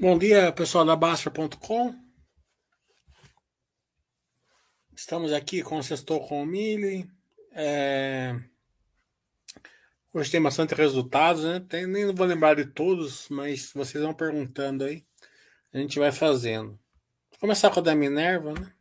Bom dia, pessoal da Basta.com. Estamos aqui com o Sextou com o Mili. É... Hoje tem bastante resultados, né? Tem, nem vou lembrar de todos, mas vocês vão perguntando aí. A gente vai fazendo. Vou começar com a da Minerva, né?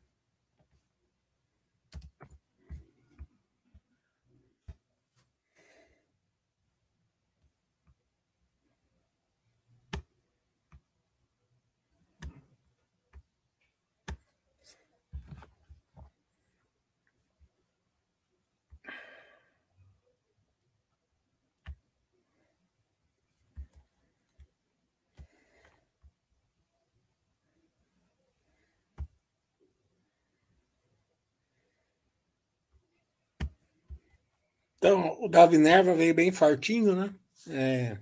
Então, o da Minerva veio bem fartinho, né? É...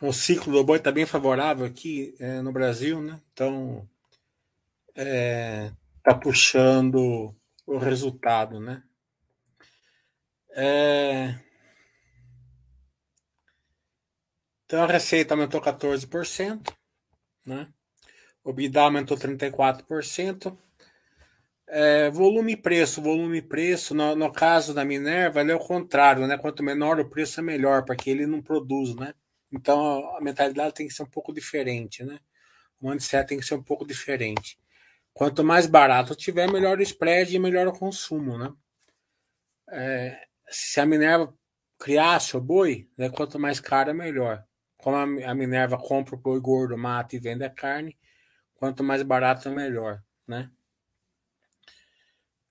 O ciclo do boi está bem favorável aqui é, no Brasil, né? Então, é, tá puxando o resultado, né? É... Então a receita aumentou 14%, né? O BIDA aumentou 34%. É, volume e preço, volume e preço, no, no caso da Minerva, ele é o contrário, né? Quanto menor o preço, é melhor, porque ele não produz, né? Então a mentalidade tem que ser um pouco diferente, né? O mindset tem que ser um pouco diferente. Quanto mais barato tiver, melhor o spread e melhor o consumo, né? É, se a Minerva criasse o boi, né, quanto mais caro é melhor. Como a Minerva compra o boi gordo, mata e vende a carne, quanto mais barato é melhor, né?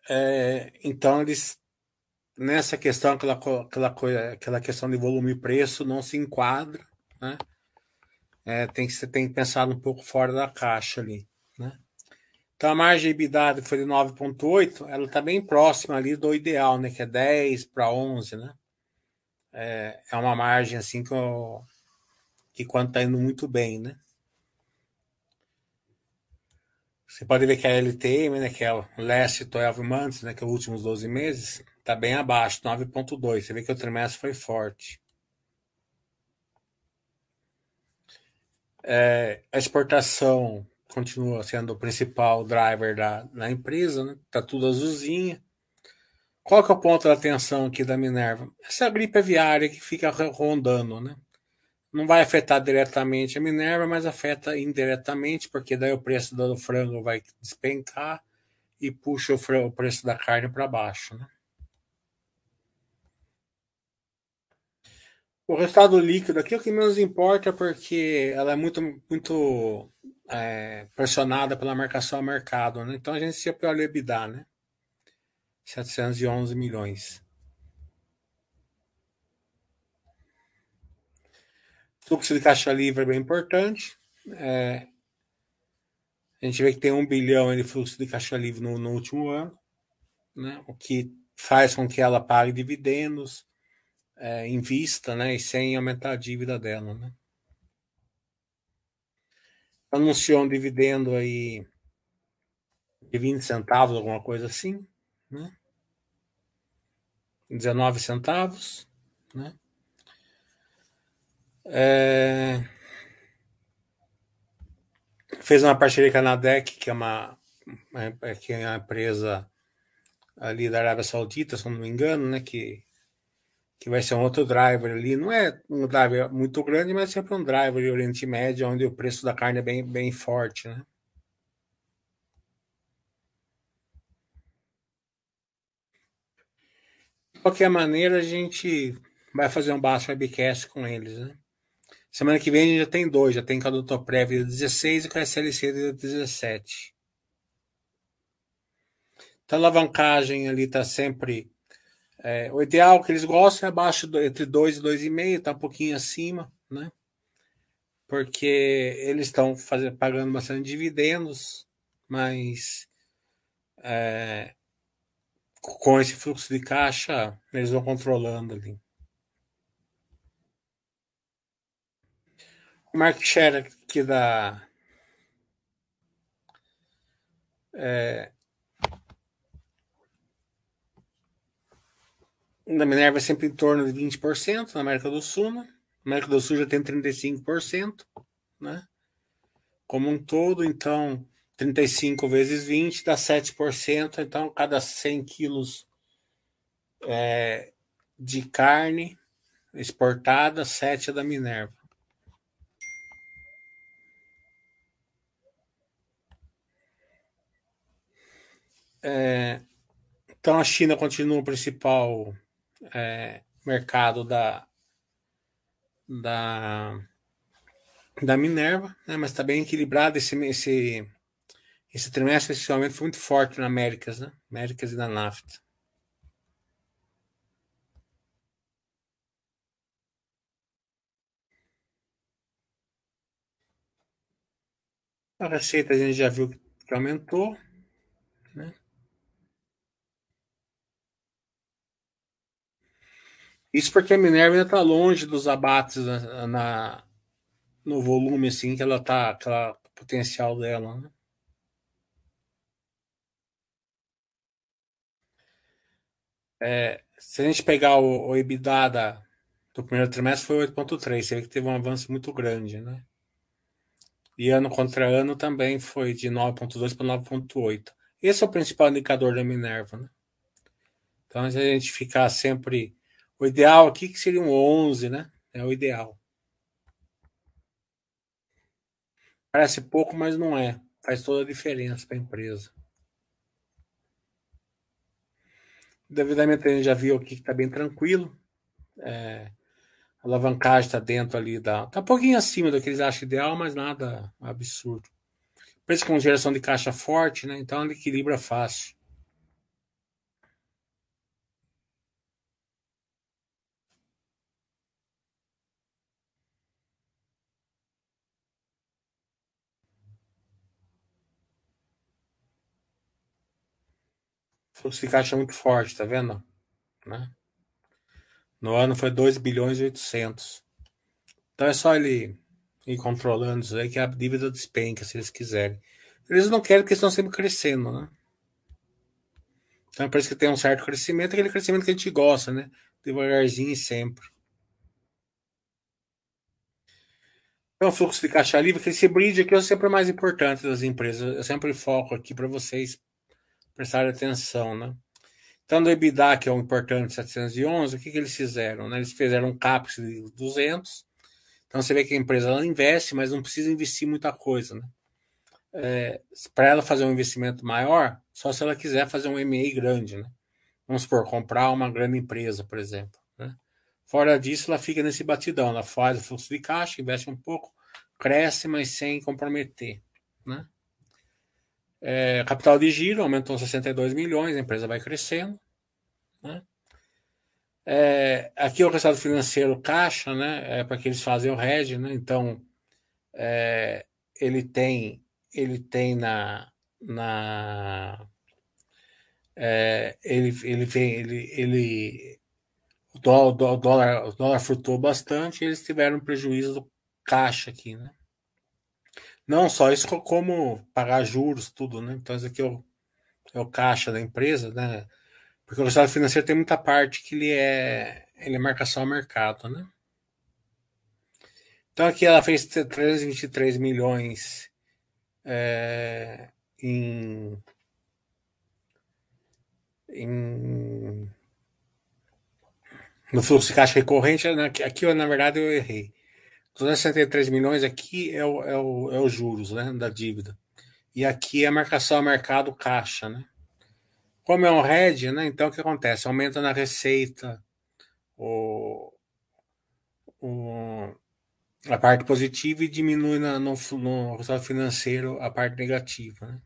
É, então eles nessa questão aquela aquela aquela questão de volume e preço não se enquadra, né? É, tem que você tem que pensar um pouco fora da caixa ali, né? Então a margem de EBITDA foi de 9.8, ela está bem próxima ali do ideal, né, que é 10 para 11, né? É, é uma margem assim que, eu, que quando está indo muito bem, né? Você pode ver que a LTM, né, que é o last 12 months, né, que é os últimos 12 meses, está bem abaixo, 9.2. Você vê que o trimestre foi forte. É, a exportação continua sendo o principal driver da, da empresa, né? Tá tudo azulzinha. Qual que é o ponto da atenção aqui da Minerva? Essa gripe aviária que fica rondando, né? Não vai afetar diretamente a Minerva, mas afeta indiretamente, porque daí o preço do frango vai despencar e puxa o, frango, o preço da carne para baixo. Né? O resultado líquido aqui é o que menos importa, porque ela é muito, muito é, pressionada pela marcação a mercado. Né? Então a gente se pelo EBITDA, né? 711 milhões. Fluxo de caixa livre é bem importante. É, a gente vê que tem um bilhão de fluxo de caixa livre no, no, último ano, né? o que faz com que ela pague dividendos, é, invista né? e sem aumentar a dívida dela. Né? Anunciou um dividendo aí de 20 centavos, alguma coisa assim, né? 19 centavos, né? É... Fez uma parceria com a Nadec, que é uma, é, que é uma empresa ali da Arábia Saudita, se não me engano, né? Que, que vai ser um outro driver ali. Não é um driver muito grande, mas sempre um driver de Oriente Médio, onde o preço da carne é bem, bem forte, né? De qualquer maneira, a gente vai fazer um baixo webcast com eles, né? Semana que vem já tem dois, já tem com a Doutor Prévia 16 e com a SLC 17. Então a alavancagem ali está sempre. É, o ideal que eles gostam é abaixo do, entre 2 e 2,5, está um pouquinho acima, né? Porque eles estão pagando bastante dividendos, mas é, com esse fluxo de caixa eles vão controlando ali. Market share aqui da. É, da Minerva é sempre em torno de 20% na América do Sul, né? América do Sul já tem 35%, né? Como um todo, então, 35 vezes 20 dá 7%, então cada 100 quilos é, de carne exportada, 7 é da Minerva. É, então a China continua o principal é, mercado da, da, da Minerva, né, mas está bem equilibrado esse, esse, esse trimestre, esse aumento foi muito forte na Américas, né? Américas e na NAFTA. A receita a gente já viu que aumentou, né? Isso porque a Minerva ainda está longe dos abates na, na, no volume assim que ela tá, aquela potencial dela, né? É, se a gente pegar o, o EBITDA da, do primeiro trimestre foi 8.3, você vê que teve um avanço muito grande, né? E ano contra ano também foi de 9.2 para 9.8. Esse é o principal indicador da Minerva, né? Então, se a gente ficar sempre o ideal aqui que seria um 11, né? É o ideal. Parece pouco, mas não é. Faz toda a diferença para a empresa. Devidamente a gente já viu aqui que está bem tranquilo. É, a alavancagem está dentro ali. Está um pouquinho acima do que eles acham ideal, mas nada absurdo. Preço com geração de caixa forte, né? Então ele equilibra fácil. Caixa muito forte, tá vendo? Né? No ano foi 2 bilhões e 800. Então é só ele ir controlando isso aí que a dívida despenca, se eles quiserem. Eles não querem porque estão sempre crescendo, né? Então parece que tem um certo crescimento, aquele crescimento que a gente gosta, né? Devagarzinho e sempre. Então, fluxo de caixa livre, que esse bridge aqui é sempre o mais importante das empresas. Eu sempre foco aqui para vocês prestarem atenção, né? Então, do EBITDA, que é o importante, 711, o que, que eles fizeram? Né? Eles fizeram um CAPEX de 200. Então, você vê que a empresa ela investe, mas não precisa investir muita coisa, né? É, para ela fazer um investimento maior, só se ela quiser fazer um M&A grande, né? Vamos supor, comprar uma grande empresa, por exemplo. Né? Fora disso, ela fica nesse batidão, ela faz o fluxo de caixa, investe um pouco, cresce, mas sem comprometer, né? É, capital de giro aumentou 62 milhões, a empresa vai crescendo. Né? É, aqui o resultado financeiro caixa, né? É para que eles fazem o hedge, né? Então é, ele tem ele tem na, na é, ele ele vem ele, ele o dólar, o dólar, o dólar flutuou bastante, e eles tiveram prejuízo do caixa aqui, né? Não só isso, como pagar juros, tudo, né? Então, isso aqui é o, é o caixa da empresa, né? Porque o resultado financeiro tem muita parte que ele é, ele é marcação ao mercado, né? Então, aqui ela fez 323 milhões é, em, em no fluxo de caixa recorrente. Né? Aqui, na verdade, eu errei. 263 milhões aqui é o, é o, é o juros né, da dívida. E aqui é a marcação ao mercado caixa. Né? Como é um hedge, né, então o que acontece? Aumenta na receita o, o, a parte positiva e diminui na, no, no resultado financeiro a parte negativa. Né?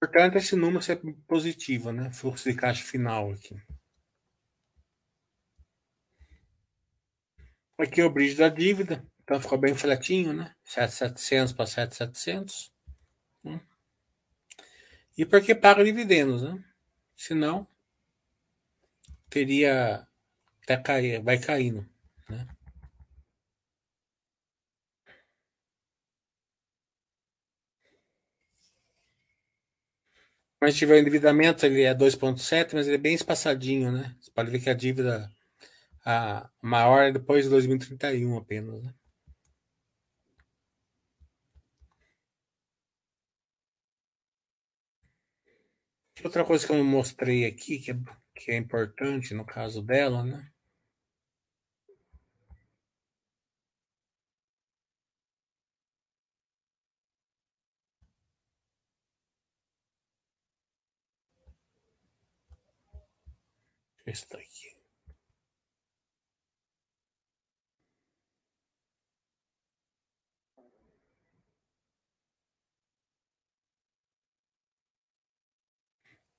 Portanto, esse número é positivo, né? Fluxo de caixa final aqui. Aqui é o bridge da dívida, então ficou bem flatinho, né? 7,700 para 7,700. Né? E porque paga dividendos, né? Senão, teria até cair, vai caindo, né? Quando a gente tiver o endividamento, ele é 2,7, mas ele é bem espaçadinho, né? Você pode ver que a dívida a maior é depois de 2031 apenas, né? Outra coisa que eu mostrei aqui, que é, que é importante no caso dela, né? Está aqui.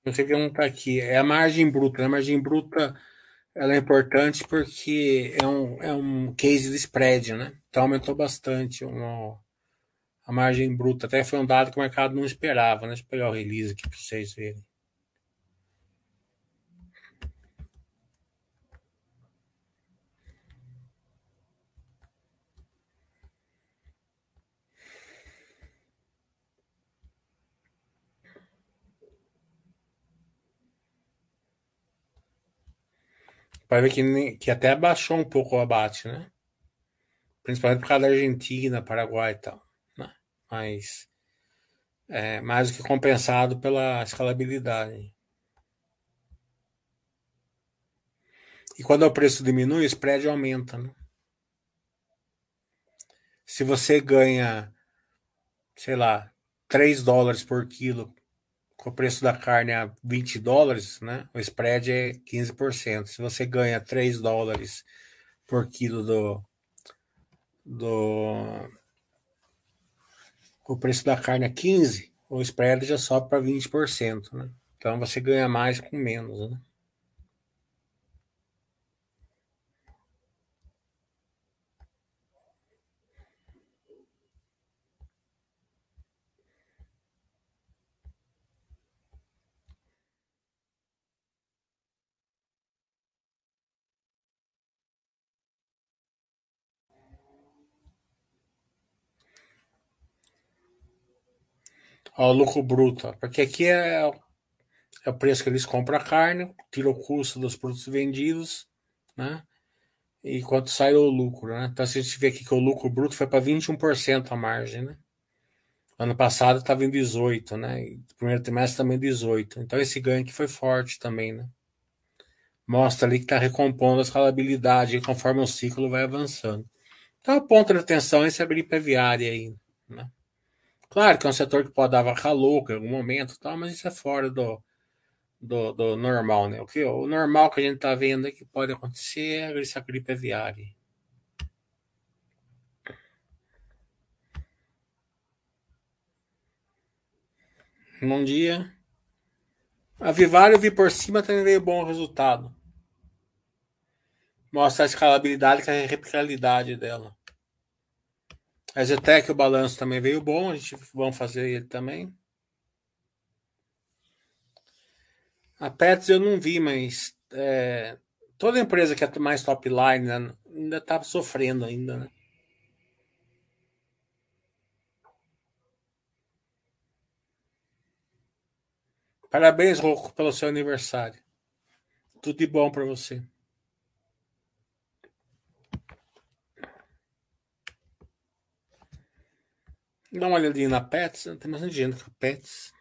Você vê um tá aqui, é a margem bruta. Né? A margem bruta ela é importante porque é um, é um case de spread, né? Então aumentou bastante uma, a margem bruta. Até foi um dado que o mercado não esperava, né? Deixa eu pegar o release aqui para vocês verem. Vai ver que, que até baixou um pouco o abate, né? Principalmente por causa da Argentina, Paraguai e tal. Né? Mas é mais do que compensado pela escalabilidade. E quando o preço diminui, o spread aumenta. Né? Se você ganha, sei lá, 3 dólares por quilo com o preço da carne a 20 dólares, né? O spread é 15%. Se você ganha 3 dólares por quilo do, do o preço da carne a 15, o spread já sobe para 20%, né? Então você ganha mais com menos, né? Ó, o lucro bruto, porque aqui é, é o preço que eles compram a carne, tira o custo dos produtos vendidos, né? E quanto sai o lucro, né? Então, a gente vê aqui que o lucro bruto foi para 21% a margem, né? Ano passado estava em 18, né? E primeiro trimestre também 18. Então, esse ganho aqui foi forte também, né? Mostra ali que está recompondo a escalabilidade conforme o ciclo vai avançando. Então, o ponto de atenção é esse abrir viária aí, né? Claro que é um setor que pode dar vaca louca em algum momento, tal, mas isso é fora do, do, do normal, né? O, que, o normal que a gente está vendo que pode acontecer é essa gripe aviária. Bom dia. A Vivaro eu vi por cima também veio bom resultado. Mostra a escalabilidade e a replicabilidade dela. A Zetec, o balanço também veio bom, a gente vamos fazer ele também. A Pets eu não vi, mas é, toda empresa que é mais top line né, ainda está sofrendo ainda, né? Parabéns, Rocco, pelo seu aniversário. Tudo de bom para você. Dá uma olhadinha na Pets, tem mais gente com Pets.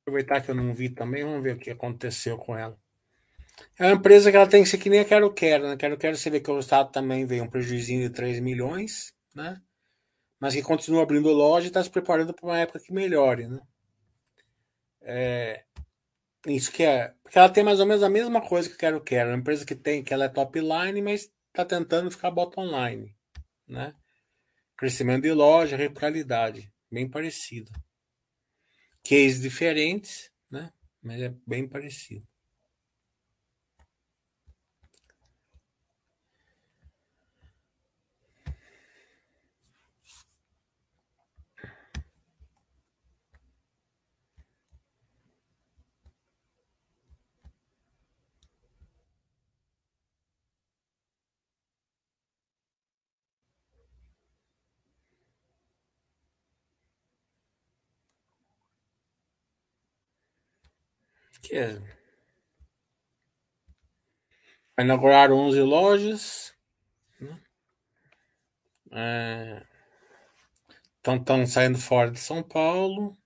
Aproveitar que eu não vi também, vamos ver o que aconteceu com ela. É uma empresa que ela tem que ser que nem a Quero Quero, né? Quero Quero você vê que o Estado também veio um prejuízo de 3 milhões, né? Mas que continua abrindo loja e está se preparando para uma época que melhore, né? É, isso que é. Porque ela tem mais ou menos a mesma coisa que a Quero Quero. Uma empresa que tem, que ela é top line, mas está tentando ficar bottom line, né? Crescimento de loja, replicabilidade, bem parecido. Cases diferentes, né? Mas é bem parecido. É. Vai inaugurar 11 lojas. Né? É... Estão saindo fora de São Paulo.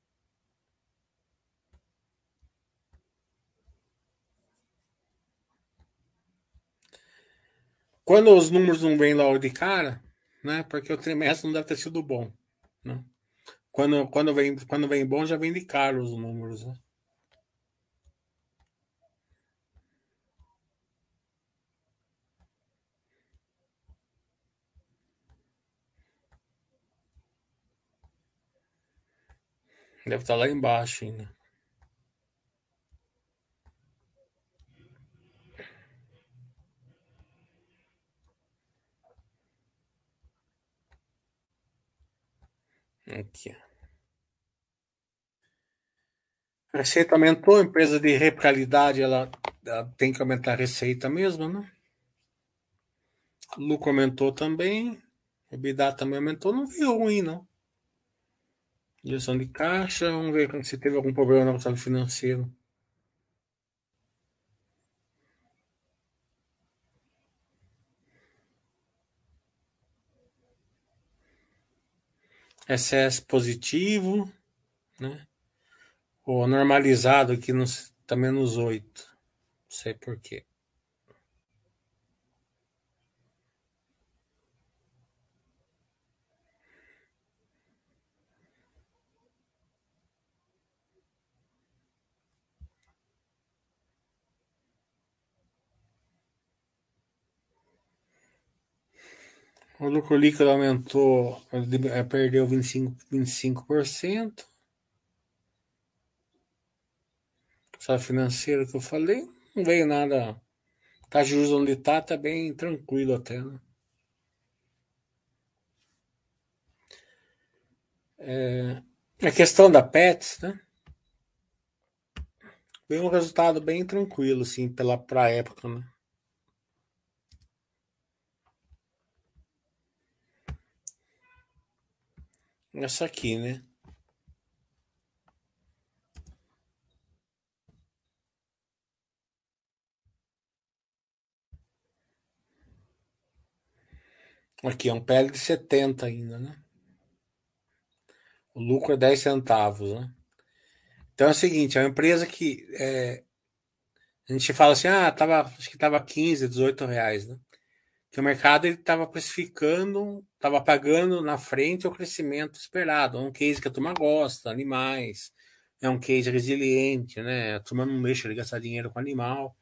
Quando os números não vêm logo de cara, né? Porque o trimestre não deve ter sido bom, né? Quando, quando, vem, quando vem bom, já vem de caro os números, né? Deve estar lá embaixo ainda. Aqui. Receita aumentou, empresa de replicabilidade ela, ela, tem que aumentar a receita mesmo, né? Lucro aumentou também, EBITDA também aumentou, não veio ruim, não. Gestão de caixa, vamos ver se teve algum problema no resultado financeiro. excesso positivo, né? O normalizado aqui nos, tá menos 8. Não sei porquê. O lucro líquido aumentou, é, perdeu 25%. 25%. Só financeiro que eu falei, não veio nada. Tá juros onde tá, tá bem tranquilo até, né? É, a questão da Pets, né? Veio um resultado bem tranquilo, assim, pela pra época, né? Essa aqui, né? Aqui é um PL de 70 ainda, né? O lucro é 10 centavos, né? Então é o seguinte, é uma empresa que é, a gente fala assim, ah, tava, acho que tava 15, 18 reais, né? Que o mercado estava precificando, estava pagando na frente o crescimento esperado. É um case que a turma gosta, animais, é um case resiliente, né? A turma não deixa de gastar dinheiro com animal.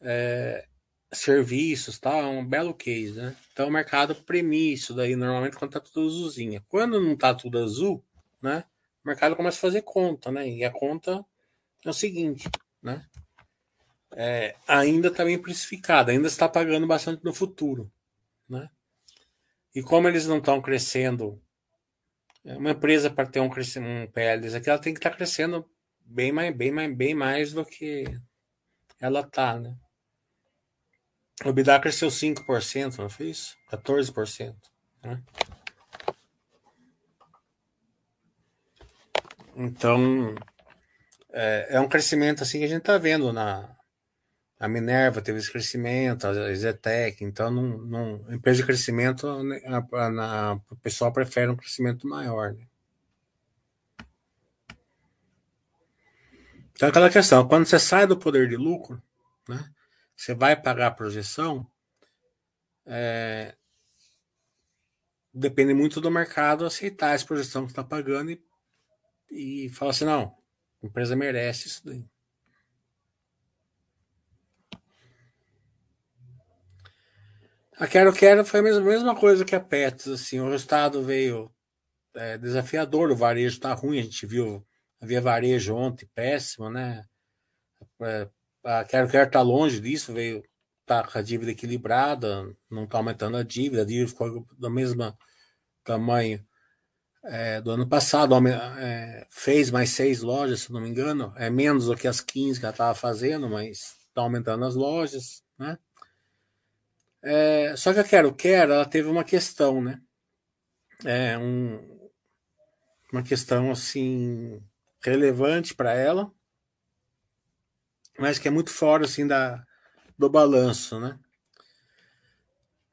É, serviços, tal, é um belo case, né? Então o mercado premia isso daí normalmente quando tá tudo azulzinha. Quando não tá tudo azul, né? O mercado começa a fazer conta, né? E a conta é o seguinte, né? É, ainda está bem precificada, ainda está pagando bastante no futuro. Né? E como eles não estão crescendo, é, uma empresa para ter um, um PL aqui, ela tem que estar tá crescendo bem mais, bem, mais, bem mais do que ela está. Né? O EBITDA cresceu 5%, não foi isso? 14%. Né? Então, é, é, um crescimento assim que a gente está vendo na, a Minerva teve esse crescimento, a Zetec, então não, não, empresa de crescimento, né, a, a, a, o pessoal prefere um crescimento maior. Né? Então aquela questão, quando você sai do poder de lucro, né, você vai pagar a projeção, é, depende muito do mercado aceitar essa projeção que está pagando e, e falar assim, não, a empresa merece isso daí. A Quero Quero foi a mesma, coisa que a Pets, assim, o resultado veio é, desafiador, o varejo está ruim, a gente viu, havia varejo ontem péssimo, né? É, a Quero Quero está longe disso, veio tá com a dívida equilibrada, não está aumentando a dívida, a dívida ficou do mesmo tamanho é, do ano passado, é, fez mais seis lojas, se não me engano, é menos do que as 15 que ela estava fazendo, mas está aumentando as lojas, né? É, só que a Quero Quero, ela teve uma questão, né? É um, uma questão assim relevante para ela, mas que é muito fora assim da, do balanço, né?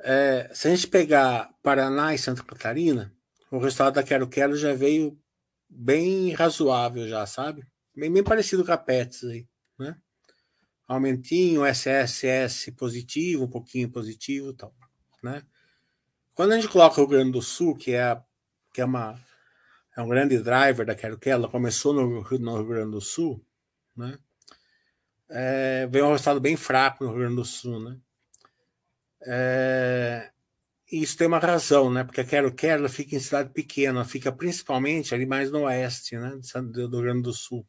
É, se a gente pegar Paraná e Santa Catarina, o resultado da Quero Quero já veio bem razoável já, sabe? Bem, bem parecido com a Pets aí? Aumentinho, SSS positivo, um pouquinho positivo, tal, né? Quando a gente coloca o Rio Grande do Sul, que é que é uma é um grande driver da Quero Quero, ela começou no, no Rio Grande do Sul, né? É, veio um resultado bem fraco no Rio Grande do Sul, né? É, isso tem uma razão, né? Porque a Quero Quero ela fica em cidade pequena, fica principalmente ali mais no oeste, né? Do Rio Grande do Sul.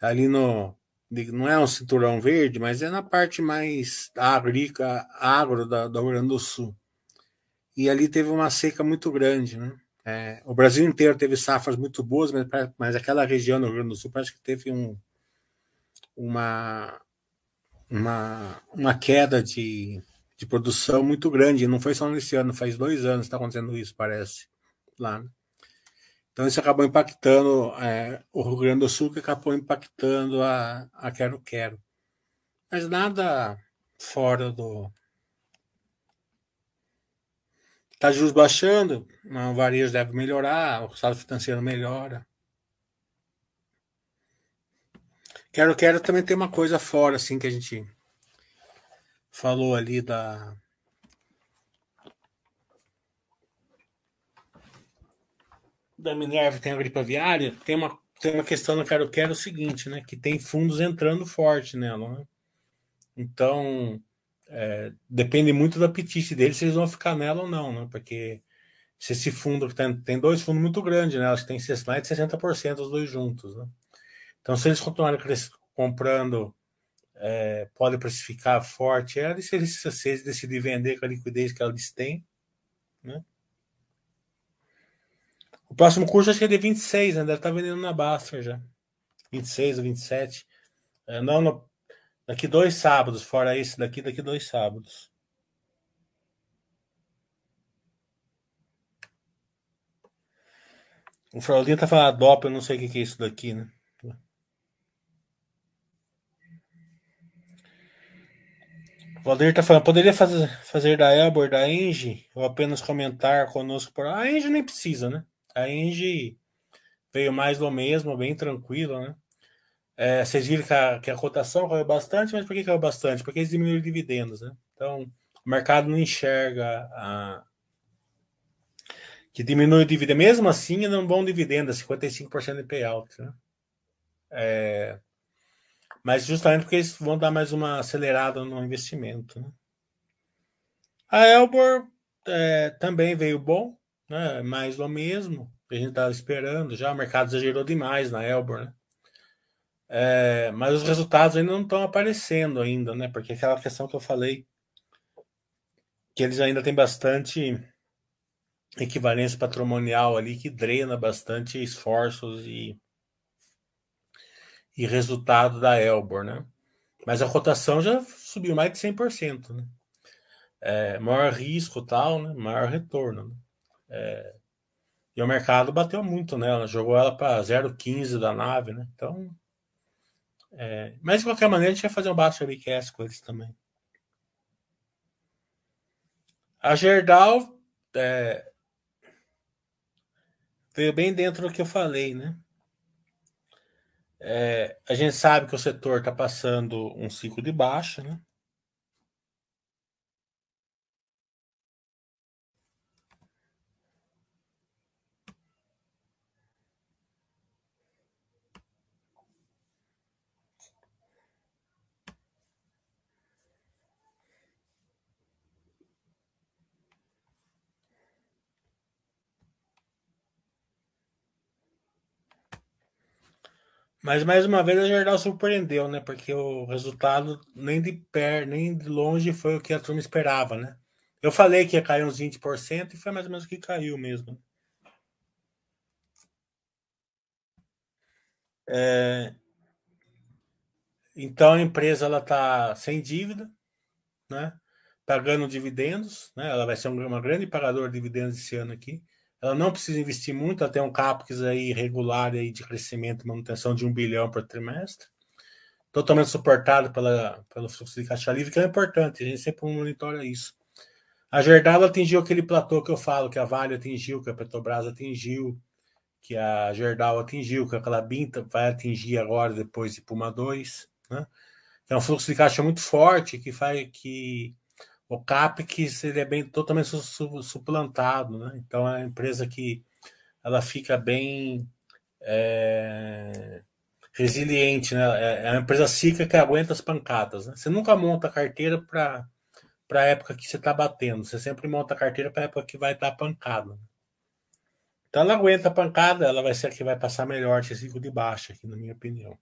Ali no. Não é um cinturão verde, mas é na parte mais agrícola, agro da, do Rio Grande do Sul. E ali teve uma seca muito grande, né? É, o Brasil inteiro teve safras muito boas, mas, mas aquela região do Rio Grande do Sul parece que teve um, uma, uma, uma queda de, de produção muito grande. Não foi só nesse ano, faz dois anos que está acontecendo isso, parece, lá. Né? Então isso acabou impactando é, o Rio Grande do Sul, que acabou impactando a, a Quero Quero. Mas nada fora do. Está juros baixando, o varejo deve melhorar, o estado financeiro melhora. Quero Quero também tem uma coisa fora, assim, que a gente falou ali da. Da Minerva tem a gripe aviária, tem uma, tem uma questão no Quero Quero o seguinte, né? Que tem fundos entrando forte nela, né? Então, é, depende muito do apetite deles se eles vão ficar nela ou não, né? Porque se esse fundo tem, tem dois fundos muito grandes, né? Elas têm mais de 60% os dois juntos, né? Então, se eles continuarem comprando é, pode precificar forte ela, e se eles, se eles decidirem vender com a liquidez que eles têm, né? O próximo curso acho que é de 26, né? Deve estar tá vendendo na Baster já. 26 ou 27. É, não, no, daqui dois sábados, fora esse daqui, daqui dois sábados. O Fraldinho tá falando DOP, eu não sei o que é isso daqui, né? O Valdir tá falando, poderia fazer, fazer da Elbor, da Engie, ou apenas comentar conosco por. A Engie nem precisa, né? A Engie veio mais do mesmo, bem tranquila, né? É, vocês viram que a, que a cotação caiu bastante, mas por que caiu bastante? Porque eles diminuíram dividendos, né? Então, o mercado não enxerga a, que diminui o dividendo. Mesmo assim, é um bom dividendo, 55% de payout, né? É, mas justamente porque eles vão dar mais uma acelerada no investimento. Né? A Elbor é, também veio bom, né? mais do mesmo, que a gente estava esperando já. O mercado exagerou demais na Elbor, né? É, mas os resultados ainda não estão aparecendo ainda, né? Porque aquela questão que eu falei, que eles ainda têm bastante equivalência patrimonial ali que drena bastante esforços e e resultado da Elbor, né? Mas a cotação já subiu mais de 100%, né? É, maior risco tal, né? Maior retorno. Né? É, e o mercado bateu muito nela, jogou ela para 0,15 da nave, né? Então, é, mas de qualquer maneira a gente vai fazer um baixo request com eles também. A Gerdau é, veio bem dentro do que eu falei, né? É, a gente sabe que o setor está passando um ciclo de baixa, né? Mas mais uma vez a Jardal surpreendeu, né? Porque o resultado nem de perto, nem de longe foi o que a turma esperava, né? Eu falei que ia cair uns 20% e foi mais ou menos o que caiu mesmo. É... Então a empresa ela está sem dívida, né? Pagando dividendos, né? Ela vai ser uma grande pagadora de dividendos esse ano aqui. Ela não precisa investir muito, ela tem um CAPEX aí regular aí de crescimento e manutenção de um bilhão por trimestre. totalmente suportado pela, pelo fluxo de caixa livre, que é importante, a gente sempre monitora isso. A Gerdau atingiu aquele platô que eu falo, que a Vale atingiu, que a Petrobras atingiu, que a Gerdau atingiu, que a Clabinta vai atingir agora, depois de Puma 2, né? É um fluxo de caixa muito forte que faz que o CAPEX ele é bem totalmente suplantado, né? Então é uma empresa que ela fica bem é, resiliente, né? É, é uma empresa cíclica que aguenta as pancadas. Né? Você nunca monta a carteira para para a época que você está batendo. Você sempre monta a carteira para a época que vai estar pancada. Então ela aguenta a pancada, ela vai ser a que vai passar melhor esse ciclo de baixa, aqui, na minha opinião.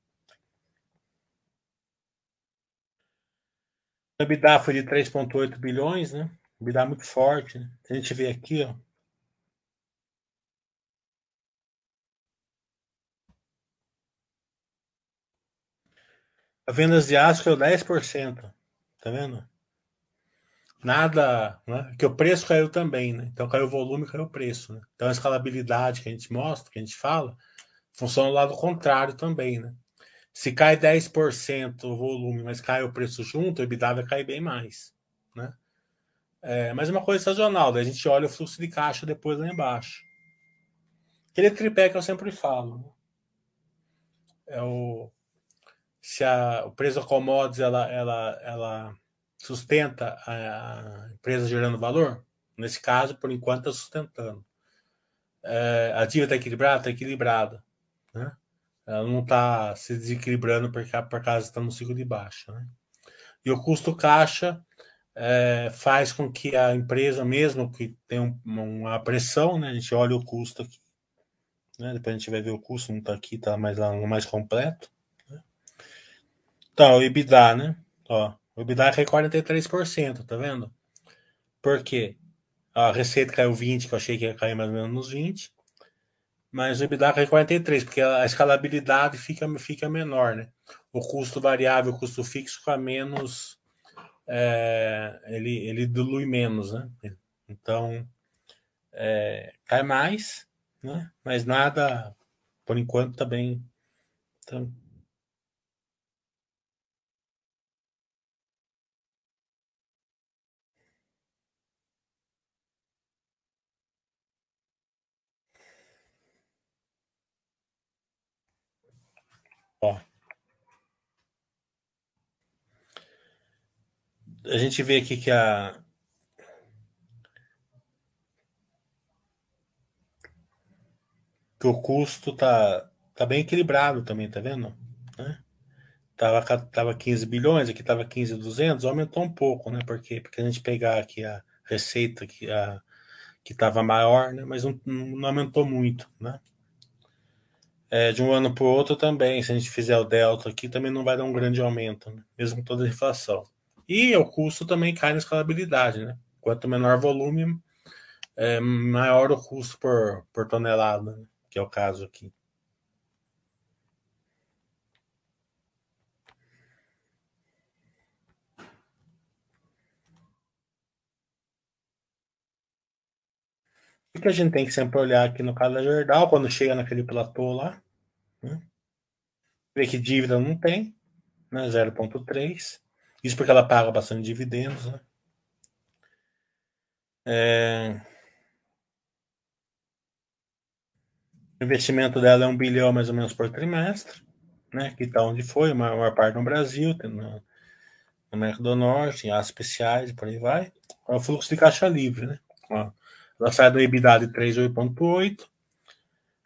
O EBITDA foi de 3,8 bilhões, né? O EBITDA muito forte. Né? A gente vê aqui, ó. A vendas de aço caiu 10%. Tá vendo? Nada, né? Que o preço caiu também, né? Então caiu o volume, caiu o preço, né? Então a escalabilidade que a gente mostra, que a gente fala, funciona do lado contrário também, né? Se cai 10% o volume, mas cai o preço junto, o EBITDA vai cair bem mais. Né? É, mas é uma coisa sazonal, a gente olha o fluxo de caixa depois lá embaixo. Aquele tripé que eu sempre falo. Né? É o, se a, o preço da commodities ela, ela, ela sustenta a, a empresa gerando valor, nesse caso, por enquanto, está sustentando. É, a dívida está equilibrada? Está equilibrada. Né? Ela não está se desequilibrando por, por causa está no ciclo de baixa. Né? E o custo caixa é, faz com que a empresa, mesmo que tenha um, uma pressão, né? a gente olha o custo aqui. Né? Depois a gente vai ver o custo, não está aqui, está mais lá mais completo. Né? Então, o EBITDA, né? Ó, o EBITDA cai 43%, tá vendo? Por quê? A receita caiu 20, que eu achei que ia cair mais ou menos nos 20 mas o EBITDA cai 43, porque a escalabilidade fica, fica menor, né? O custo variável, o custo fixo fica menos, é, ele, ele dilui menos, né? Então, é, cai mais, né? Mas nada, por enquanto, tá bem. Tá... Ó. A gente vê aqui que a que o custo tá tá bem equilibrado também, tá vendo? Né? Tava, tava 15 bilhões, aqui tava 15,200, aumentou um pouco, né? Porque, porque a gente pegar aqui a receita que, a, que tava maior, né? Mas não, não aumentou muito, né? É, de um ano para o outro também, se a gente fizer o delta aqui, também não vai dar um grande aumento, né? mesmo toda a inflação. E o custo também cai na escalabilidade, né? Quanto menor volume, é, maior o custo por, por tonelada, né? que é o caso aqui. O que a gente tem que sempre olhar aqui no caso da Jordal, quando chega naquele platô lá, né? ver que dívida não tem, né? 0,3. Isso porque ela paga bastante dividendos, né? É... O investimento dela é um bilhão mais ou menos por trimestre, né? Que tá onde foi, a maior parte no Brasil, na América do Norte, em áreas especiais, por aí vai. É o fluxo de caixa livre, né? Ó, ela sai do EBITDA de 3,8.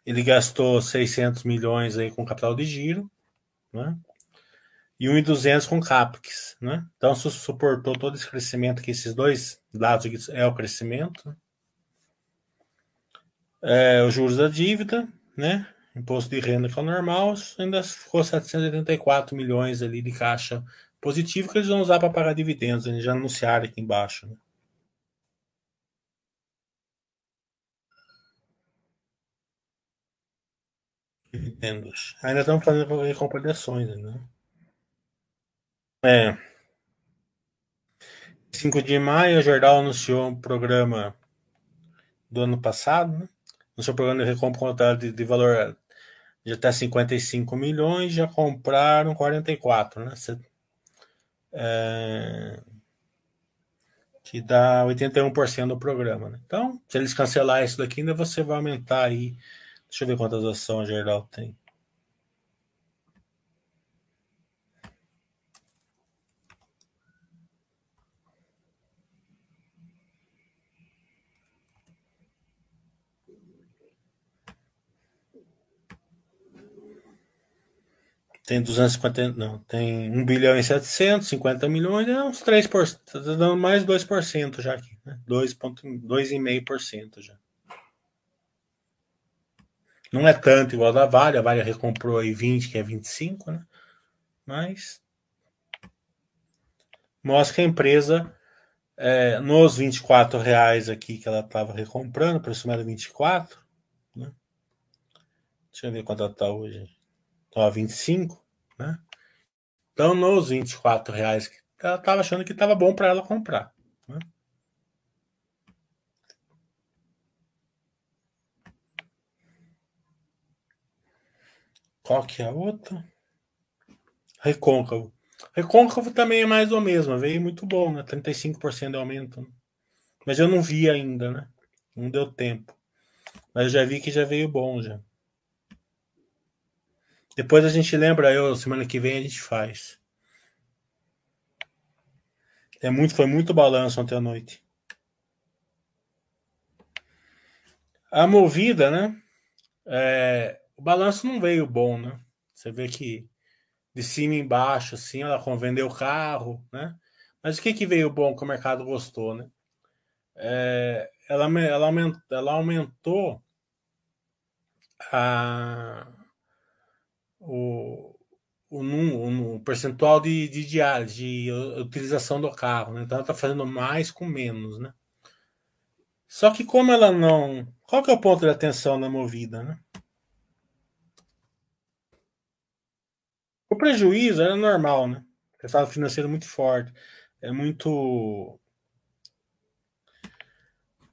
Ele gastou 600 milhões aí com capital de giro, né? E 1,200 com CAPEX, né? Então suportou todo esse crescimento que esses dois dados aqui é o crescimento. É, os juros da dívida, né? Imposto de renda que é o normal, ainda ficou 784 milhões ali de caixa positivo que eles vão usar para pagar dividendos. Eles já anunciaram aqui embaixo. Né? Dividendos. Ainda estamos fazendo recompensações, né? É. 5 de maio, a Jordal anunciou um programa do ano passado, né? No seu programa de recompra de, de valor já está 55 milhões, já compraram 44, né? É, que dá 81% do programa. Né? Então, se eles cancelar isso daqui, ainda você vai aumentar aí. Deixa eu ver quantas ações geral tem. Tem 250, não, tem 1 bilhão e 750 milhões, é uns 3%, tá dando mais 2% já aqui, né? 2,5% já. Não é tanto igual da Vale, a Vale recomprou aí 20, que é 25, né? Mas mostra que a empresa é, nos 24 reais aqui que ela estava recomprando, o preço era 24, né? Deixa eu ver quanto ela está hoje. Ó, 25, né? Então, nos 24 reais, ela estava achando que estava bom para ela comprar. Né? Qual que é a outra? Recôncavo. Recôncavo também é mais ou mesmo, veio muito bom, né? 35% de aumento. Mas eu não vi ainda, né? Não deu tempo. Mas eu já vi que já veio bom já. Depois a gente lembra, eu, semana que vem a gente faz. É muito, foi muito balanço ontem à noite. A movida, né? É, o balanço não veio bom, né? Você vê que de cima embaixo, assim, ela vendeu o carro, né? Mas o que, que veio bom que o mercado gostou, né? É, ela, ela, ela aumentou a, o, o, o percentual de, de, de, de utilização do carro, né? Então ela está fazendo mais com menos, né? Só que como ela não. Qual que é o ponto de atenção na movida, né? O prejuízo era normal, né? O resultado financeiro muito forte. É muito.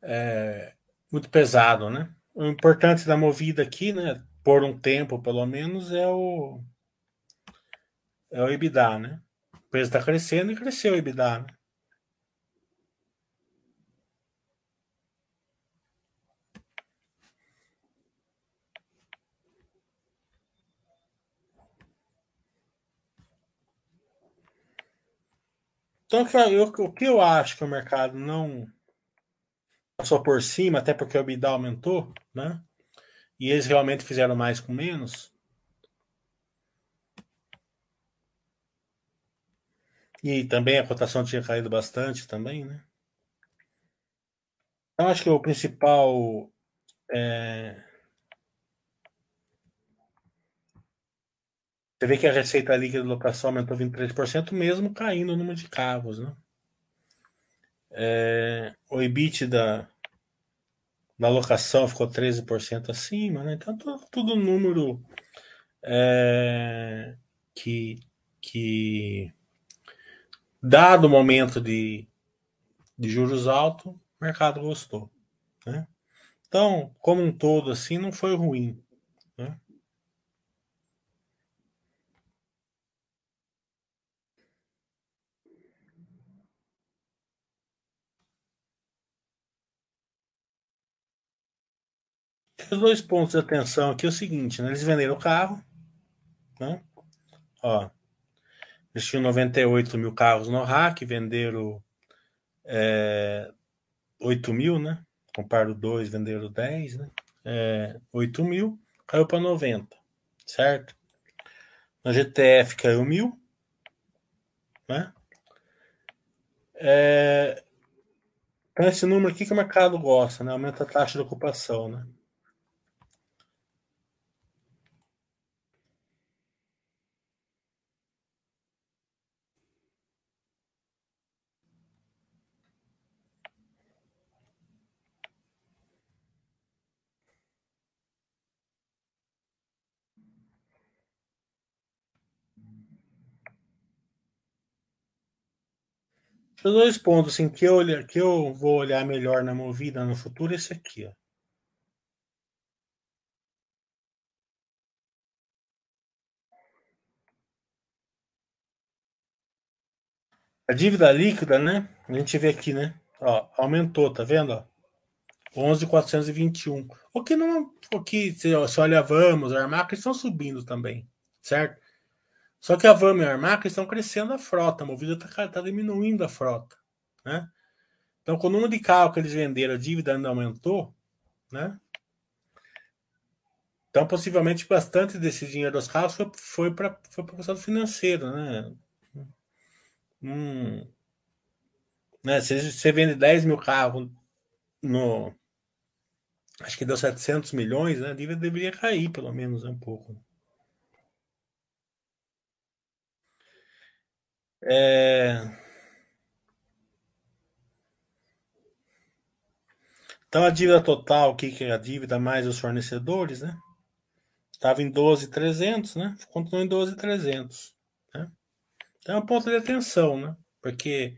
É, muito pesado, né? O importante da movida aqui, né? Por um tempo, pelo menos, é o é o EBITDA, né? O preço está crescendo e cresceu o EBITDA, né? Então, eu, o que eu acho que o mercado não passou por cima, até porque o EBITDA aumentou, né? E eles realmente fizeram mais com menos? E também a cotação tinha caído bastante também, né? Eu acho que o principal é... Você vê que a receita líquida de locação aumentou 23%, mesmo caindo o número de carros, né? É... O EBITDA na locação ficou 13% acima, né? Então tudo, tudo número é, que, que dado o momento de, de juros altos, o mercado gostou. Né? Então, como um todo, assim, não foi ruim. Né? Os dois pontos de atenção aqui é o seguinte, né? Eles venderam o carro, né? Ó, tinham 98 mil carros no rack, venderam é, 8 mil, né? Compraram dois, venderam 10, né? É, 8 mil, caiu para 90, certo? Na GTF caiu mil, né? É, então esse número aqui que o mercado gosta, né? Aumenta a taxa de ocupação, né? Os dois pontos assim, que, eu, que eu vou olhar melhor na movida no futuro é esse aqui. Ó. A dívida líquida, né? A gente vê aqui, né? Ó, aumentou, tá vendo? 11,421. O que não. O que, se, se olha, vamos, Armac estão subindo também, certo? Só que a Vamos e a Armac estão crescendo a frota, a Movida está tá diminuindo a frota, né? Então, com o número de carro que eles venderam, a dívida ainda aumentou, né? Então, possivelmente, bastante desse dinheiro dos carros foi, foi para foi o estado financeiro, né? Hum, né? Se você vende 10 mil carros no. Acho que deu 700 milhões, né? A dívida deveria cair, pelo menos, um pouco. É... Então, a dívida total, o que é a dívida mais os fornecedores, né? Estava em 12,300, né? Continuou em 12,300. Né? Então é um ponto de atenção, né? Porque.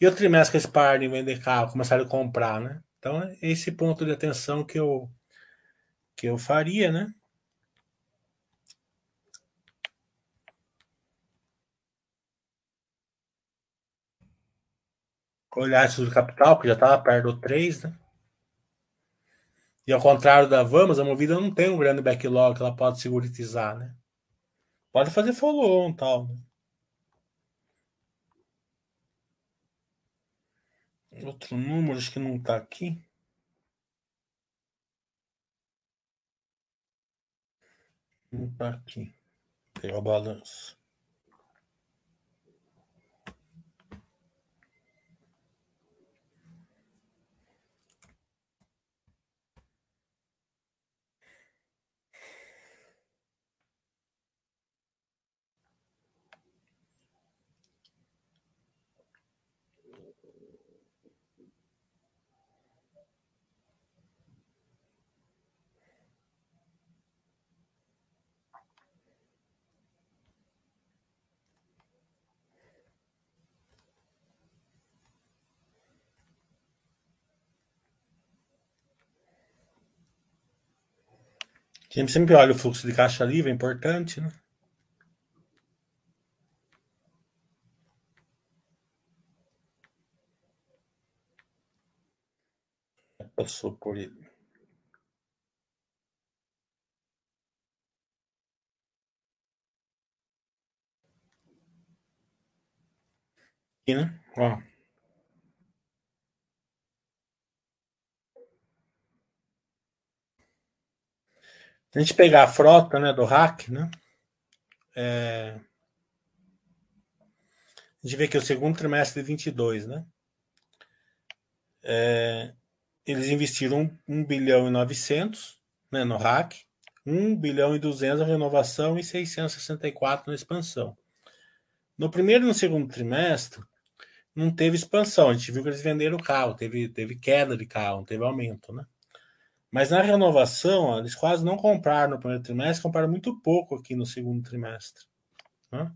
E o trimestre que eles param de vender carro, começaram a comprar, né? Então, é esse ponto de atenção que eu, que eu faria, né? Olhar isso do capital, que já estava perto do 3, né? E ao contrário da Vamos, a Movida não tem um grande backlog que ela pode seguritizar, né? Pode fazer follow-on e tal, né? Outro número, acho que não está aqui. Não está aqui. Pegar o balanço. A gente sempre olha o fluxo de caixa livre, é importante, né? Passou por ele. Aqui, né? Ó. a gente pegar a frota né, do hack, né? É... A gente vê que o segundo trimestre de 22, né? É... Eles investiram 1, bilhão e 900 né, no hack, 1 bilhão e 200 na renovação e 664 na expansão. No primeiro e no segundo trimestre, não teve expansão. A gente viu que eles venderam o carro, teve, teve queda de carro, não teve aumento, né? Mas na renovação, eles quase não compraram no primeiro trimestre, compraram muito pouco aqui no segundo trimestre. Né?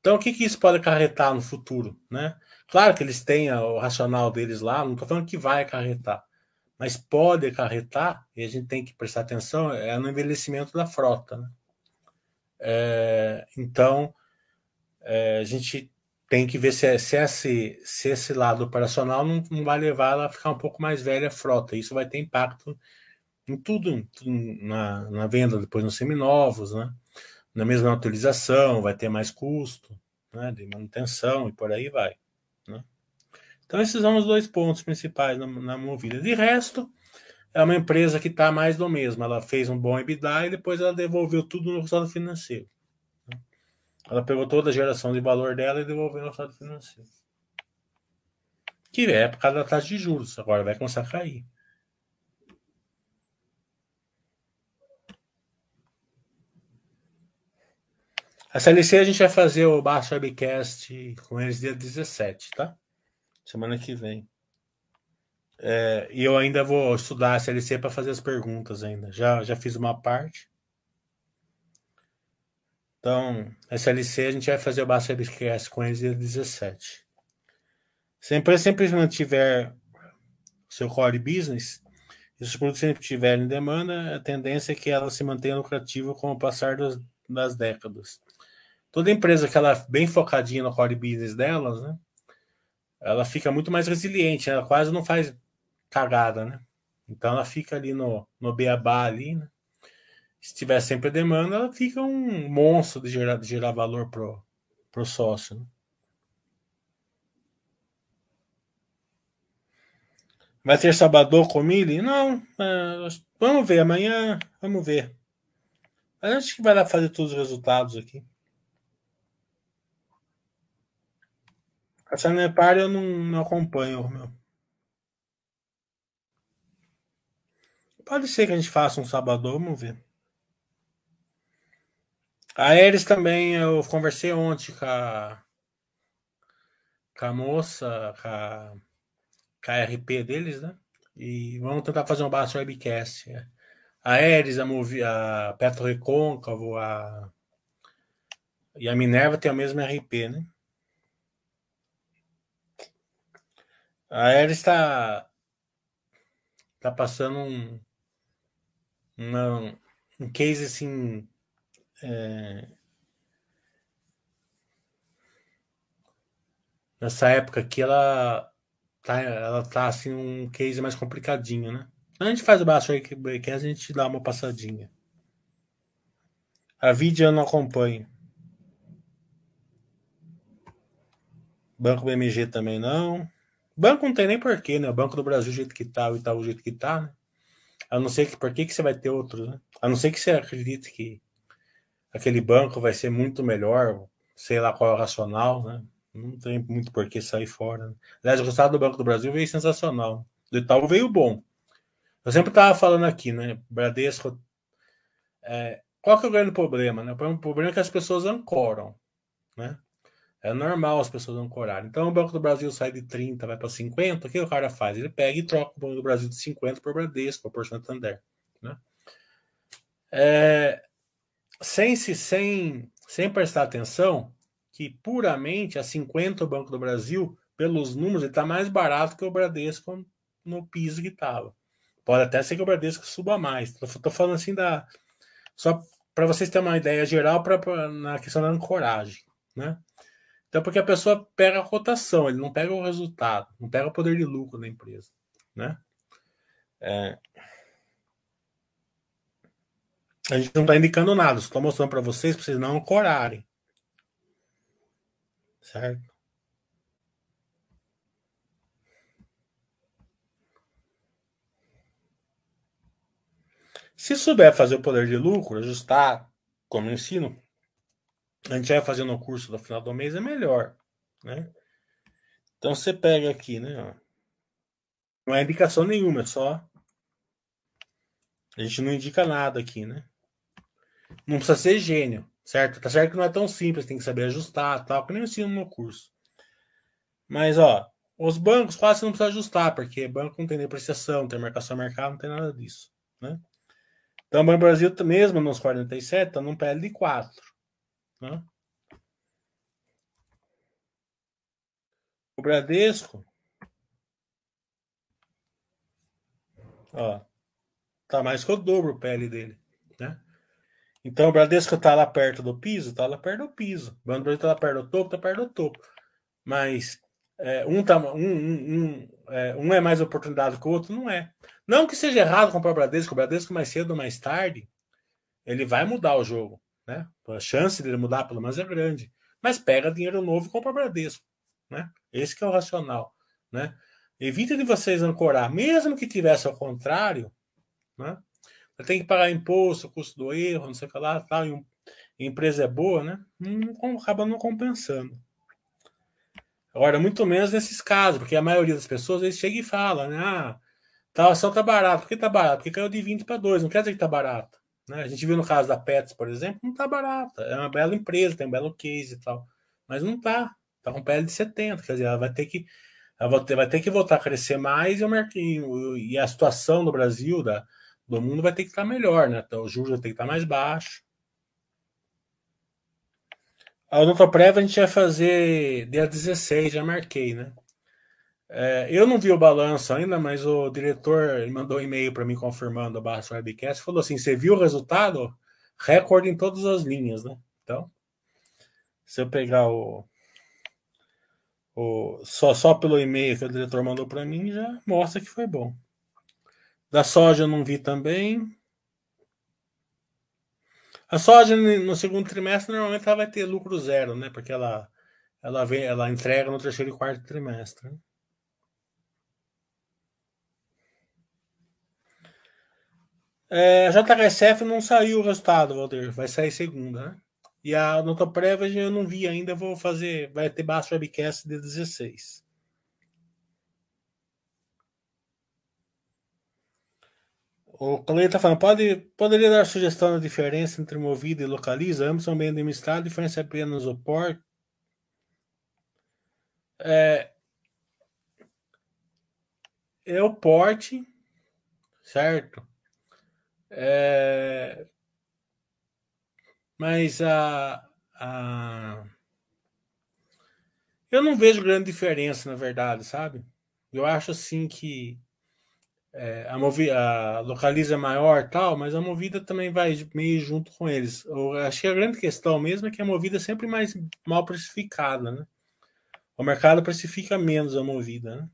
Então, o que, que isso pode acarretar no futuro? Né? Claro que eles têm o racional deles lá, não estou falando que vai acarretar, mas pode acarretar, e a gente tem que prestar atenção, é no envelhecimento da frota. Né? É, então, é, a gente tem que ver se, se, esse, se esse lado operacional não, não, vai levar ela a ficar um pouco mais velha a frota. Isso vai ter impacto em tudo, na, na venda depois nos seminovos, né? na mesma utilização, vai ter mais custo né? de manutenção e por aí vai. Né? Então, esses são os dois pontos principais na, na movida. De resto, é uma empresa que está mais do mesmo. Ela fez um bom EBITDA e depois ela devolveu tudo no resultado financeiro. Ela pegou toda a geração de valor dela e devolveu no estado financeiro. Que é por causa da taxa de juros. Agora vai começar a cair. A CLC a gente vai fazer o Baixo Webcast com eles dia 17, tá? Semana que vem. É, e eu ainda vou estudar a CLC para fazer as perguntas ainda. Já, já fiz uma parte. Então, SLC a gente vai fazer o Basta Webcast com eles dia 17. Se a empresa sempre mantiver seu core business, e os produtos sempre tiverem demanda, a tendência é que ela se mantenha lucrativa com o passar das, das décadas. toda empresa que ela é bem focadinha no core business delas, né? Ela fica muito mais resiliente, ela quase não faz cagada, né? Então ela fica ali no, no beabá ali, né? Se tiver sempre demanda, ela fica um monstro de gerar, de gerar valor pro, pro sócio. Né? Vai ter Sabadão com Mili? Não. Vamos ver amanhã. Vamos ver. A gente que vai lá fazer todos os resultados aqui. A Sanepar eu não, não acompanho, meu. Pode ser que a gente faça um sabadão, vamos ver. A Eres também, eu conversei ontem com a, com a moça, com a, com a RP deles, né? E vamos tentar fazer um baixo webcast. A Eres, a, a Petro Recôncavo, a, e a Minerva tem a mesma RP, né? A Eres está tá passando um, um case assim é, nessa época aqui ela tá, ela tá assim um case mais complicadinho, né? A gente faz o baixo que a gente dá uma passadinha. A vídeo eu não acompanho. Banco BMG também não. Banco não tem nem porquê, né? O Banco do Brasil, o jeito que tá, o Itaú, jeito que tá, né? A não ser que por que, que você vai ter outro, né? A não ser que você acredite que aquele banco vai ser muito melhor, sei lá qual é o racional, né? Não tem muito por que sair fora. Né? Aliás, o resultado do Banco do Brasil veio sensacional. Do Itaú veio bom. Eu sempre estava falando aqui, né? Bradesco. É, qual que é o grande problema? Né? O problema é que as pessoas ancoram. Né? É normal as pessoas ancorarem. Então o Banco do Brasil sai de 30, vai para 50, o que o cara faz? Ele pega e troca o Banco do Brasil de 50 por Bradesco, por Santander. Né? É, sem, se, sem, sem prestar atenção que puramente a 50 o Banco do Brasil, pelos números, ele está mais barato que o Bradesco no piso que estava. Pode até ser que o Bradesco suba mais. Estou falando assim da. Só para vocês terem uma ideia geral pra, pra, na questão da ancoragem. Né? Então, porque a pessoa pega a cotação, ele não pega o resultado, não pega o poder de lucro da empresa. Né? É, a gente não está indicando nada, estou mostrando para vocês, para vocês não ancorarem. Certo? Se souber fazer o poder de lucro, ajustar como eu ensino, a gente vai fazer no curso no final do mês, é melhor. Né? Então você pega aqui, né? Não é indicação nenhuma, é só. A gente não indica nada aqui, né? Não precisa ser gênio, certo? Tá certo que não é tão simples, tem que saber ajustar, tal, que nem ensino no curso. Mas, ó, os bancos quase não precisa ajustar, porque banco não tem depreciação, não tem marcação mercado, não tem nada disso, né? Então, o Banco Brasil, mesmo nos 47, tá num PL de 4, né? O Bradesco, ó, tá mais que o dobro o PL dele? Então o Bradesco está lá perto do piso, está lá perto do piso. O Banco Brasil está lá perto do topo, está perto do topo. Mas é, um, tá, um, um, um, é, um é mais oportunidade que o outro, não é. Não que seja errado comprar o Bradesco, o Bradesco mais cedo ou mais tarde, ele vai mudar o jogo. Né? A chance dele mudar, pelo menos, é grande. Mas pega dinheiro novo e compra o Bradesco. Né? Esse que é o racional. Né? Evita de vocês ancorar, mesmo que tivesse ao contrário, né? Tem que pagar imposto, custo do erro, não sei o que lá, tal, e, um, empresa é boa, né? Não, acaba não compensando. Agora, muito menos nesses casos, porque a maioria das pessoas eles chega e fala, né? Ah, tal ação tá barato. Por que tá barato? Porque caiu de 20 para 2, não quer dizer que tá barato. Né? A gente viu no caso da Pets, por exemplo, não tá barata. É uma bela empresa, tem um belo case e tal. Mas não tá. Tá com PL de 70, quer dizer, ela vai ter que ela vai ter, vai ter que voltar a crescer mais e, o, e a situação no Brasil da, do mundo vai ter que estar melhor, né? Então, o juros vai ter que estar mais baixo. A Odontoprev a gente vai fazer dia 16, já marquei, né? É, eu não vi o balanço ainda, mas o diretor mandou um e-mail para mim confirmando a Barra Webcast. Falou assim: você viu o resultado? Recorde em todas as linhas, né? Então, Se eu pegar o, o só, só pelo e-mail que o diretor mandou para mim, já mostra que foi bom. Da soja eu não vi também. A soja no segundo trimestre normalmente ela vai ter lucro zero, né? Porque ela ela vem, ela entrega no terceiro e quarto trimestre. É, a JHSF não saiu o resultado, Walter. Vai sair segunda, né? E a nota prévia eu não vi ainda, vou fazer. Vai ter baixo webcast de 16. O Cleide está falando, pode, poderia dar sugestão da diferença entre movida e localiza? Ambos são bem administrados, a diferença é apenas o porte. É, é o porte, certo? É, mas a, a. Eu não vejo grande diferença, na verdade, sabe? Eu acho assim que é, a, movi a localiza maior tal, mas a movida também vai meio junto com eles. Eu acho que a grande questão mesmo é que a movida é sempre mais mal precificada, né? O mercado precifica menos a movida, né?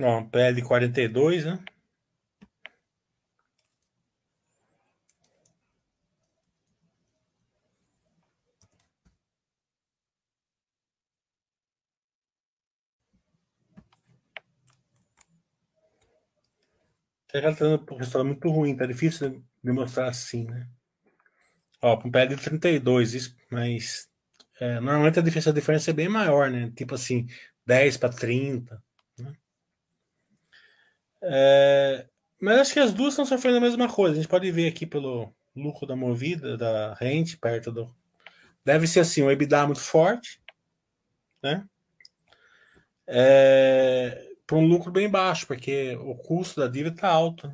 Ó, PL 42, né? Ela tá dando um resultado muito ruim, tá difícil de mostrar assim, né? Ó, com PL 32, isso, mas é, normalmente a diferença, a diferença é bem maior, né? Tipo assim, 10 para 30. É, mas acho que as duas estão sofrendo a mesma coisa. A gente pode ver aqui pelo lucro da movida, da rente, perto do. Deve ser assim, um EBITDA muito forte, né? É, para um lucro bem baixo, porque o custo da dívida está alto.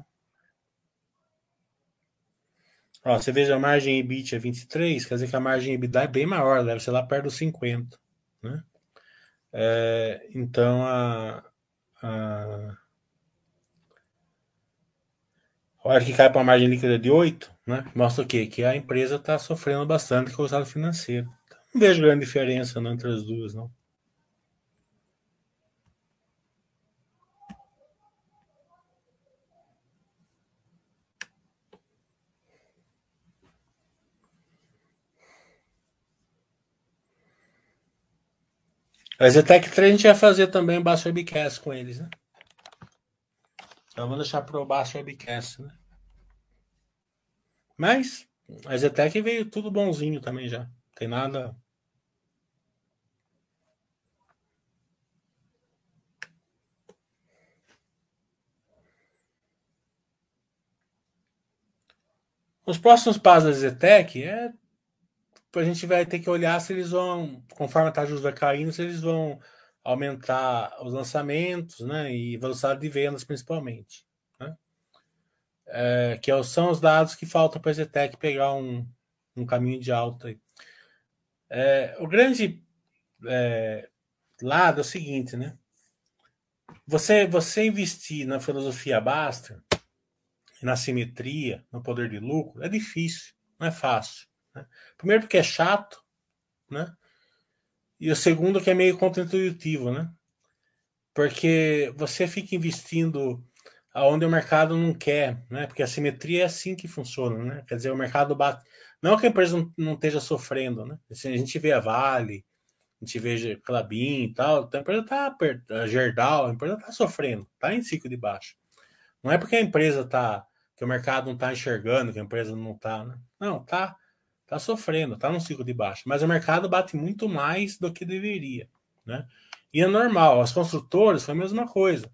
Ó, você veja a margem EBIT é 23, quer dizer que a margem EBITDA é bem maior, deve ser lá perto dos 50. Né? É, então, a, a, a hora que cai para uma margem líquida de 8, né, mostra o quê? Que a empresa está sofrendo bastante com o resultado financeiro. Não vejo grande diferença não, entre as duas, não. A Zetec 3 a gente vai fazer também o Baixo Webcast com eles, né? Então vamos deixar para o Baixo Webcast, né? Mas a Zetec veio tudo bonzinho também já. Tem nada. Os próximos passos da Zetec é a gente vai ter que olhar se eles vão, conforme a taxa de juros vai caindo, se eles vão aumentar os lançamentos, né, e velocidade de vendas principalmente, né? É, que é são os dados que faltam para a Zetec pegar um, um caminho de alta. Aí. É, o grande é, lado é o seguinte, né? Você, você investir na filosofia basta, na simetria, no poder de lucro, é difícil, não é fácil. Né? Primeiro porque é chato, né? E o segundo que é meio contra-intuitivo, né? Porque você fica investindo aonde o mercado não quer, né? Porque a simetria é assim que funciona, né? Quer dizer, o mercado bate. Não que a empresa não, esteja sofrendo, né? Assim, a gente vê a Vale, a gente vê Clabin e tal, então a empresa está a Gerdau, a empresa está sofrendo, está em ciclo de baixo. Não é porque a empresa está, que o mercado não está enxergando, que a empresa não está, né? Não, tá está sofrendo, está num ciclo de baixo. Mas o mercado bate muito mais do que deveria. Né? E é normal, as construtoras foi a mesma coisa.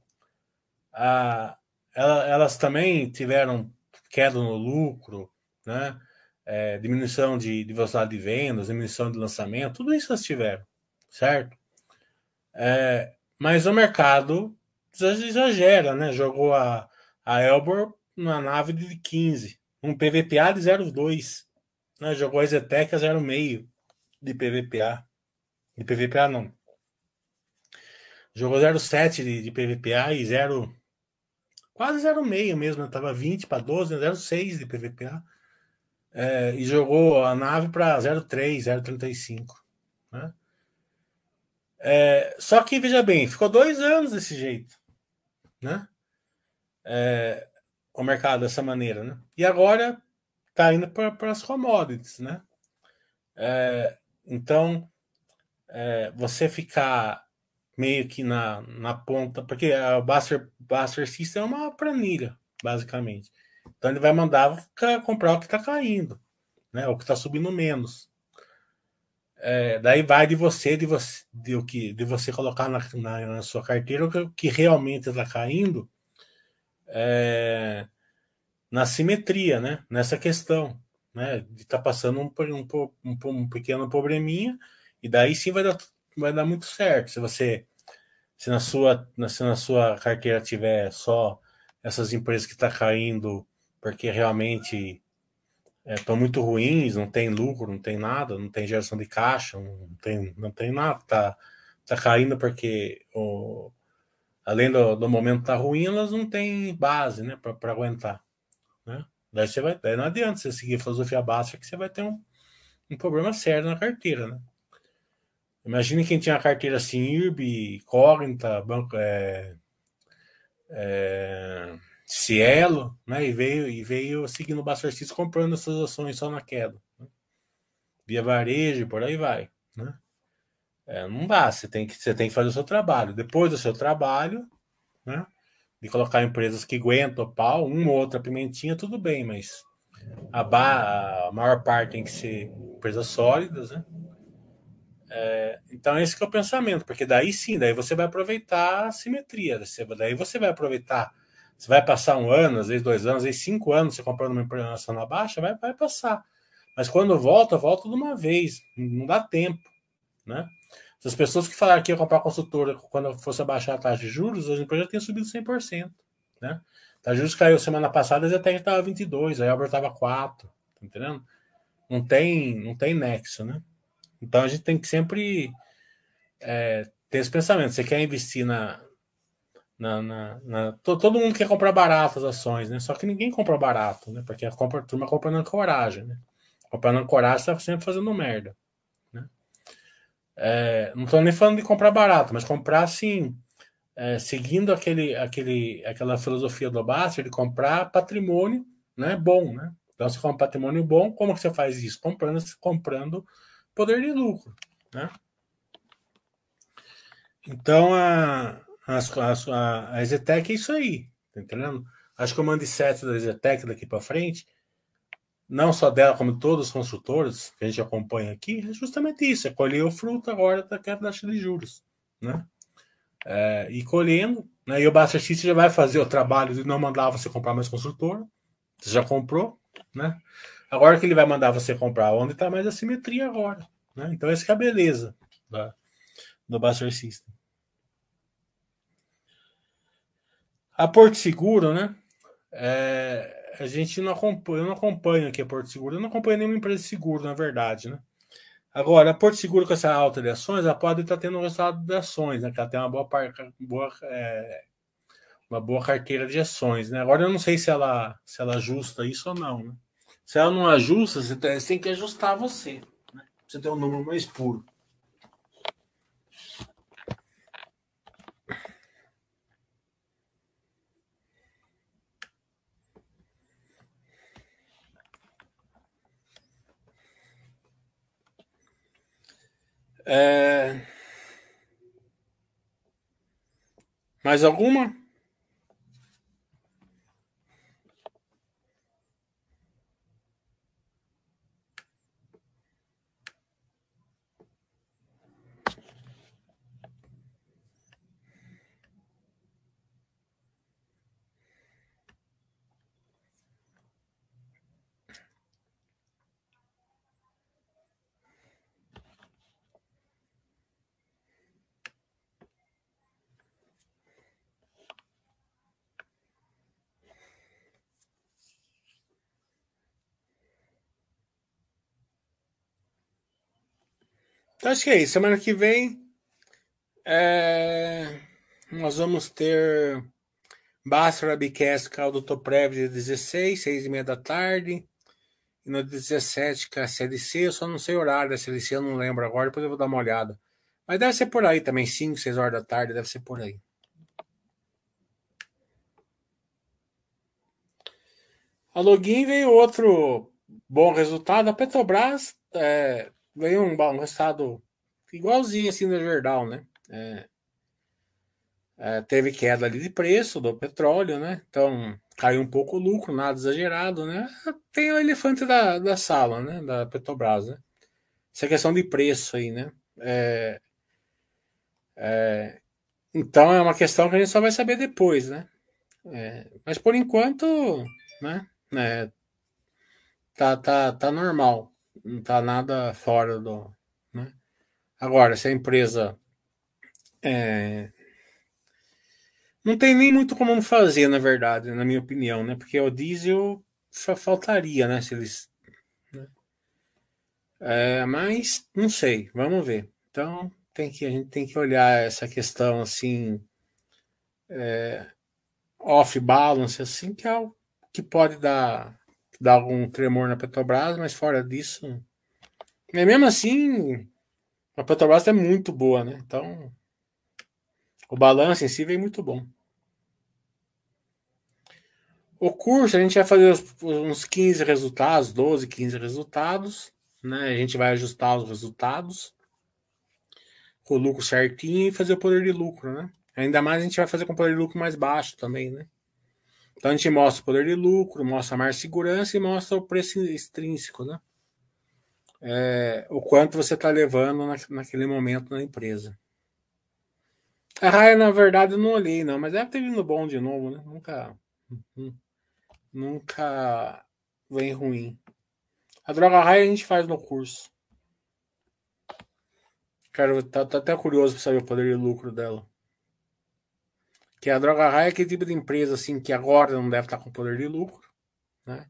Ah, elas também tiveram queda no lucro, né? É, diminuição de, de, velocidade de vendas, diminuição de lançamento, tudo isso elas tiveram, certo? É, mas o mercado exagera, né? Jogou a, a Elbor na nave de 15, um PVPA de 0,2. Né, jogou a Zetec a 0,5 de PVPA. De PVPA não. Jogou 0,7 de, de PVPA e 0. quase 0,6 mesmo, estava 20 para 12, 0,6 de PVPA. É, e jogou a nave para 0,3, 0,35. Né? É, só que, veja bem, ficou dois anos desse jeito. Né? É, o mercado dessa maneira. Né? E agora está indo para as commodities. Né? É, então, é, você ficar meio que na, na ponta, porque a Buster, Buster System é uma planilha, basicamente. Então ele vai mandar comprar o que está caindo, né? O que está subindo menos. É, daí vai de você, de você, de, o que, de você colocar na, na, na sua carteira o que, que realmente está caindo é, na simetria, né? Nessa questão, né? De estar tá passando um, um, um, um pequeno probleminha e daí sim vai dar, vai dar muito certo. Se você se na sua, se na sua carteira tiver só essas empresas que estão tá caindo porque realmente estão é, muito ruins, não tem lucro, não tem nada, não tem geração de caixa, não tem, não tem nada, tá, tá caindo porque o, além do, do momento tá ruim, elas não têm base, né, para aguentar, né? Daí você vai, daí não adianta você seguir filosofia básica que você vai ter um, um problema sério na carteira, né? Imagine quem tinha a carteira assim, IRB, Cognita, banco, é, é, Cielo, né? E veio, e veio seguindo o Buster comprando essas ações só na queda. Né? Via varejo, por aí vai. Né? É, não dá, você tem, que, você tem que fazer o seu trabalho. Depois do seu trabalho, né? De colocar empresas que aguentam o pau, uma ou outra pimentinha, tudo bem, mas a, a maior parte tem que ser empresas sólidas, né? É, então esse é o pensamento, porque daí sim, daí você vai aproveitar a simetria, daí você vai aproveitar, você vai passar um ano, às vezes dois anos, às vezes cinco anos você comprando uma empresa na baixa, vai, vai passar. Mas quando volta, volta de uma vez, não dá tempo, né? As pessoas que falaram que ia comprar consultora quando fosse abaixar a taxa de juros, as empresas já têm subido 100%, né? A juros caiu semana passada até estava 22, a Elber estava 4, tá entendendo? Não tem, não tem nexo, né? Então a gente tem que sempre é, ter esse pensamento. Você quer investir na. na, na, na todo mundo quer comprar barato as ações, né? Só que ninguém compra barato, né? Porque a, compra, a turma compra na coragem, né? Comprando coragem, está sempre fazendo merda. É, não estou nem falando de comprar barato, mas comprar assim, é, seguindo aquele, aquele, aquela filosofia do Basser de comprar patrimônio né, bom. Né? Então, você compra patrimônio bom, como que você faz isso? Comprando, comprando poder de lucro. Né? Então, a, a, a, a Exetec é isso aí, tá entendendo? Acho que o mindset da Exetec daqui para frente, não só dela, como todos os construtores que a gente acompanha aqui, é justamente isso: é colher o fruto agora da taxa de juros. Né? É, e colhendo, né? e o Buster System já vai fazer o trabalho de não mandar você comprar mais construtor, você já comprou, né? Agora que ele vai mandar você comprar onde está mais a simetria agora. Né? Então, essa é a beleza da, do Buster System. A Porto Seguro, né? É, a gente não acompanha, eu não acompanho aqui a Porto Seguro, eu não acompanho nenhuma empresa de seguro, na verdade, né? Agora, a Porto Seguro com essa alta de ações, ela pode estar tendo um resultado de ações, né? Que ela tem uma boa, boa é, uma boa carteira de ações, né? Agora eu não sei se ela se ela ajusta isso ou não, né? Se ela não ajusta, você tem que ajustar você, né? Você tem um número mais puro. É... Mais alguma? Então acho que é isso. Semana que vem é... nós vamos ter Basra Bicast, que é o Dr. Prev de 16, 6 e meia da tarde. E no 17, que é a CLC, eu só não sei o horário da CLC, eu não lembro agora, depois eu vou dar uma olhada. Mas deve ser por aí também, 5, 6 horas da tarde, deve ser por aí. A Login veio outro bom resultado. A Petrobras é, veio um, um resultado igualzinho assim no Jordão, né? É, é, teve queda ali de preço do petróleo, né? Então caiu um pouco o lucro, nada exagerado, né? Tem o elefante da, da sala, né? Da Petrobras, né? Essa questão de preço aí, né? É, é, então é uma questão que a gente só vai saber depois, né? É, mas por enquanto, né? É, tá, tá, tá normal, não tá nada fora do. Né? Agora, se a empresa é, não tem nem muito como fazer, na verdade, na minha opinião, né? Porque o diesel faltaria, né? Se eles. Né? É, mas não sei, vamos ver. Então tem que a gente tem que olhar essa questão assim é, off balance assim que é o que pode dar dar algum tremor na Petrobras, mas fora disso, é mesmo assim a Petrobras é muito boa, né? Então o balanço em si vem muito bom. O curso a gente vai fazer uns 15 resultados, 12, 15 resultados, né? A gente vai ajustar os resultados com o lucro certinho e fazer o poder de lucro, né? Ainda mais a gente vai fazer com o poder de lucro mais baixo também, né? Então a gente mostra o poder de lucro, mostra mais segurança e mostra o preço extrínseco, né? É, o quanto você está levando na, naquele momento na empresa. A raia, na verdade, eu não olhei, não, mas deve ter vindo bom de novo, né? Nunca. Nunca vem ruim. A droga raia a gente faz no curso. Quero, tá, tá até curioso para saber o poder de lucro dela. Que a droga raia é aquele tipo de empresa assim que agora não deve estar com poder de lucro, né?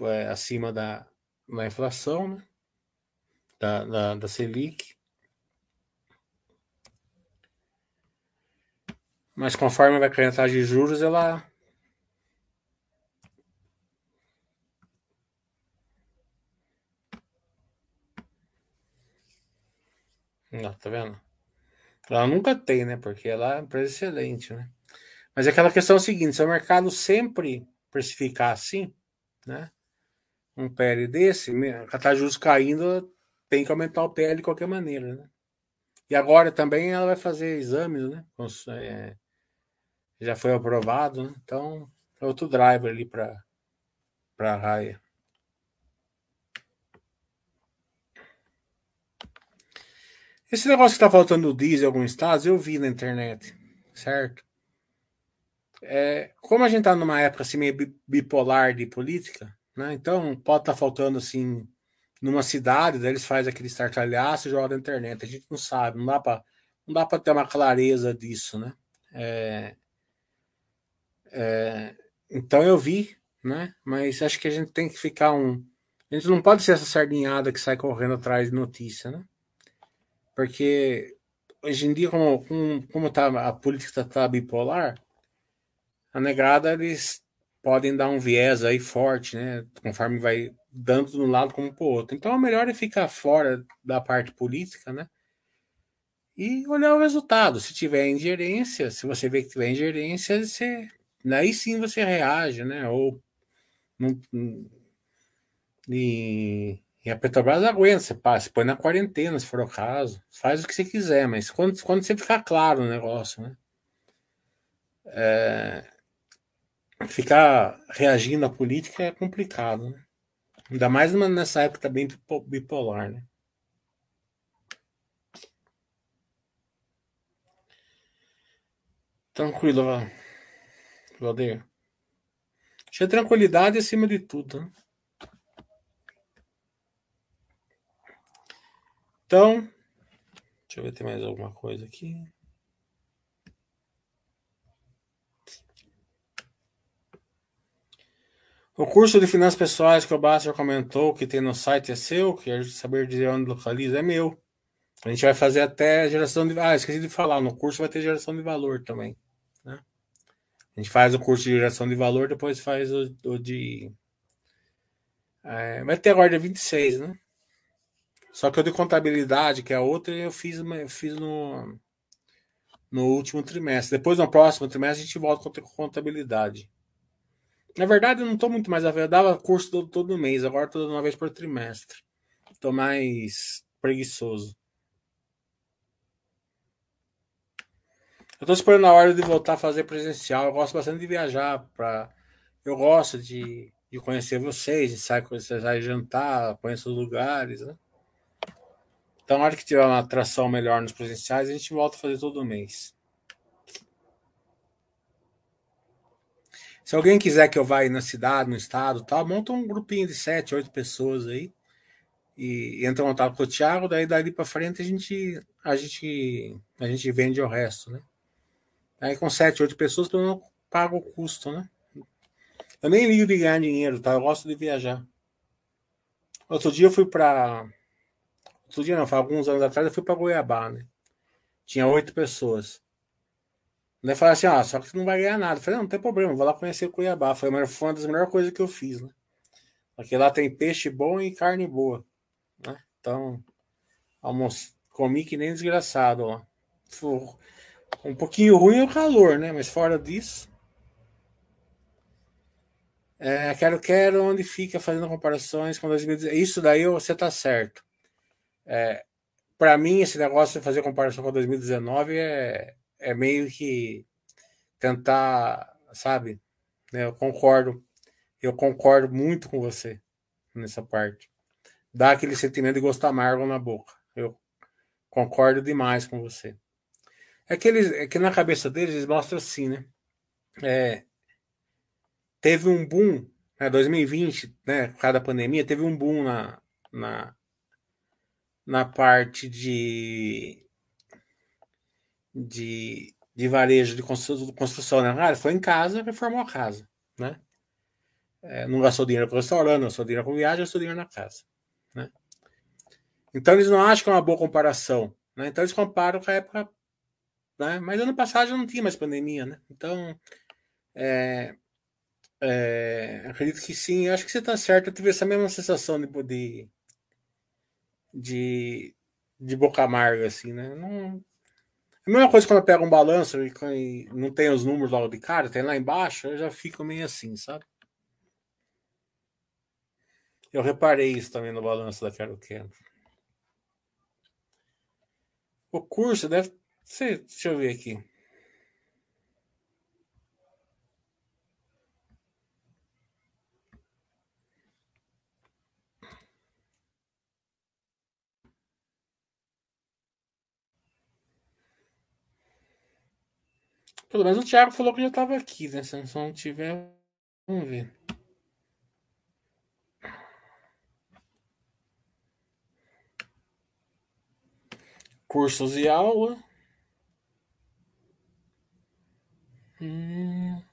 É acima da, da inflação, né? Da, da, da Selic. Mas conforme vai caindo a taxa de juros, ela Não, tá vendo? Ela nunca tem, né? Porque ela é uma empresa excelente, né? Mas é aquela questão é seguinte: se o mercado sempre precificar assim, né? Um PL desse, a taxa caindo, tem que aumentar o PL de qualquer maneira, né? E agora também ela vai fazer exames, né? É, já foi aprovado, né? Então, é outro driver ali para a raia. Esse negócio que tá faltando diesel em alguns estados, eu vi na internet, certo? É, como a gente tá numa época assim meio bipolar de política, né? Então pode estar tá faltando assim numa cidade, daí eles fazem aquele startalhaço e jogam na internet. A gente não sabe, não dá para não dá para ter uma clareza disso, né? É, é, então eu vi, né? Mas acho que a gente tem que ficar um. A gente não pode ser essa sardinhada que sai correndo atrás de notícia, né? Porque hoje em dia, como, como, como tá, a política está bipolar, a negrada eles podem dar um viés aí forte, né? Conforme vai dando de um lado como para o outro. Então, o melhor é ficar fora da parte política, né? E olhar o resultado. Se tiver ingerência, se você vê que tiver ingerência, você, aí sim você reage, né? Ou não, e e a Petrobras aguenta, você passa, põe na quarentena, se for o caso. Faz o que você quiser, mas quando, quando você ficar claro o negócio, né? É, ficar reagindo à política é complicado, né? Ainda mais nessa época tá bem bipolar, né? Tranquilo, Valdeir. Tinha tranquilidade acima de tudo, né? Então, deixa eu ver se tem mais alguma coisa aqui. O curso de finanças pessoais que o Basta comentou que tem no site é seu, quer saber dizer onde localiza, é meu. A gente vai fazer até geração de. Ah, esqueci de falar, no curso vai ter geração de valor também. Né? A gente faz o curso de geração de valor, depois faz o, o de. É, vai ter agora dia 26, né? Só que o de contabilidade, que é a outra, eu fiz, eu fiz no, no último trimestre. Depois, no próximo trimestre, a gente volta com contabilidade. Na verdade, eu não estou muito mais a. Eu dava curso todo, todo mês, agora dando uma vez por trimestre. Estou mais preguiçoso. Eu estou esperando a hora de voltar a fazer presencial. Eu gosto bastante de viajar. Pra... Eu gosto de, de conhecer vocês, de sair, sair jantar, conhecer os lugares. Né? Então, na hora que tiver uma atração melhor nos presenciais, a gente volta a fazer todo mês. Se alguém quiser que eu vá aí na cidade, no estado, tal, monta um grupinho de sete, oito pessoas aí e entra em contato com o Thiago, daí dali para frente a gente a gente a gente vende o resto, né? Aí com sete, oito pessoas eu não pago o custo, né? Eu nem ligo de ganhar dinheiro, tá? Eu gosto de viajar. Outro dia eu fui para outro dia não, foi alguns anos atrás eu fui para Goiabá, né? Tinha oito pessoas. Daí falei assim, ah, só que você não vai ganhar nada. Eu falei, não, não tem problema, vou lá conhecer Cuiabá. Foi uma, foi uma das melhores coisas que eu fiz, né? Porque lá tem peixe bom e carne boa. Né? Então, almoço, comi que nem desgraçado lá. Um pouquinho ruim é o calor, né? Mas fora disso. É, quero, quero onde fica fazendo comparações com 2019. Isso daí você tá certo. É, para mim, esse negócio de fazer comparação com 2019 é, é meio que tentar, sabe? Eu concordo, eu concordo muito com você nessa parte. Dá aquele sentimento de gosto amargo na boca. Eu concordo demais com você. É que, eles, é que na cabeça deles eles mostram assim, né? É, teve um boom, né, 2020, né, por causa da pandemia, teve um boom na, na, na parte de de, de varejo de construção, né? Ah, foi em casa, reformou a casa, né? É, não gastou dinheiro com restaurante, não gastou dinheiro com viagem, gastou dinheiro na casa, né? Então eles não acham que é uma boa comparação, né? Então eles comparam com a época, né? Mas ano passado não tinha mais pandemia, né? Então, é, é, acredito que sim, acho que você está certo. Eu tive essa mesma sensação de, de, de, de boca amarga, assim, né? Não, a mesma coisa quando eu pego um balanço e, não tem os números logo de cara, tem lá embaixo, eu já fico meio assim, sabe? Eu reparei isso também no balanço da Quero Quero. O curso deve ser. Deixa eu ver aqui. Pelo menos o Thiago falou que já estava aqui, né? Se não tiver, vamos ver. Cursos e aula. Hum.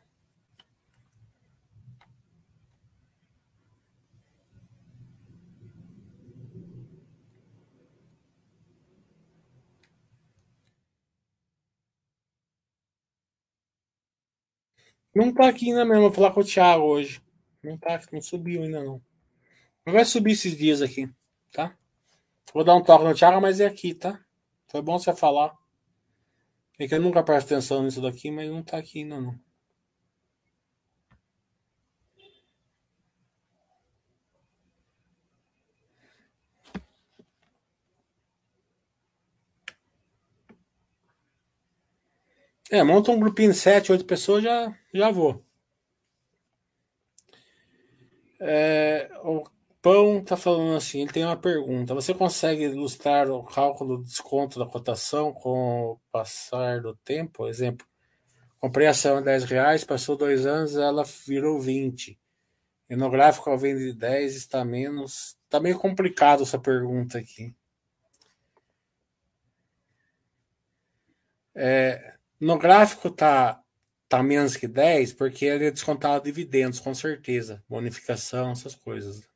Não tá aqui ainda mesmo. Vou falar com o Thiago hoje. Não tá, não subiu ainda não. Não vai subir esses dias aqui, tá? Vou dar um toque no Thiago, mas é aqui, tá? Foi bom você falar. É que eu nunca presto atenção nisso daqui, mas não tá aqui ainda não. É, monta um grupinho de 7, 8 pessoas, já, já vou. É, o Pão está falando assim, ele tem uma pergunta. Você consegue ilustrar o cálculo do desconto da cotação com o passar do tempo? Exemplo, comprei a ação 10 reais, passou dois anos, ela virou 20. E no gráfico, ao venda de 10, está menos. Está meio complicado essa pergunta aqui. É, no gráfico tá, tá menos que 10 porque ele é descontado dividendos, com certeza. Bonificação, essas coisas.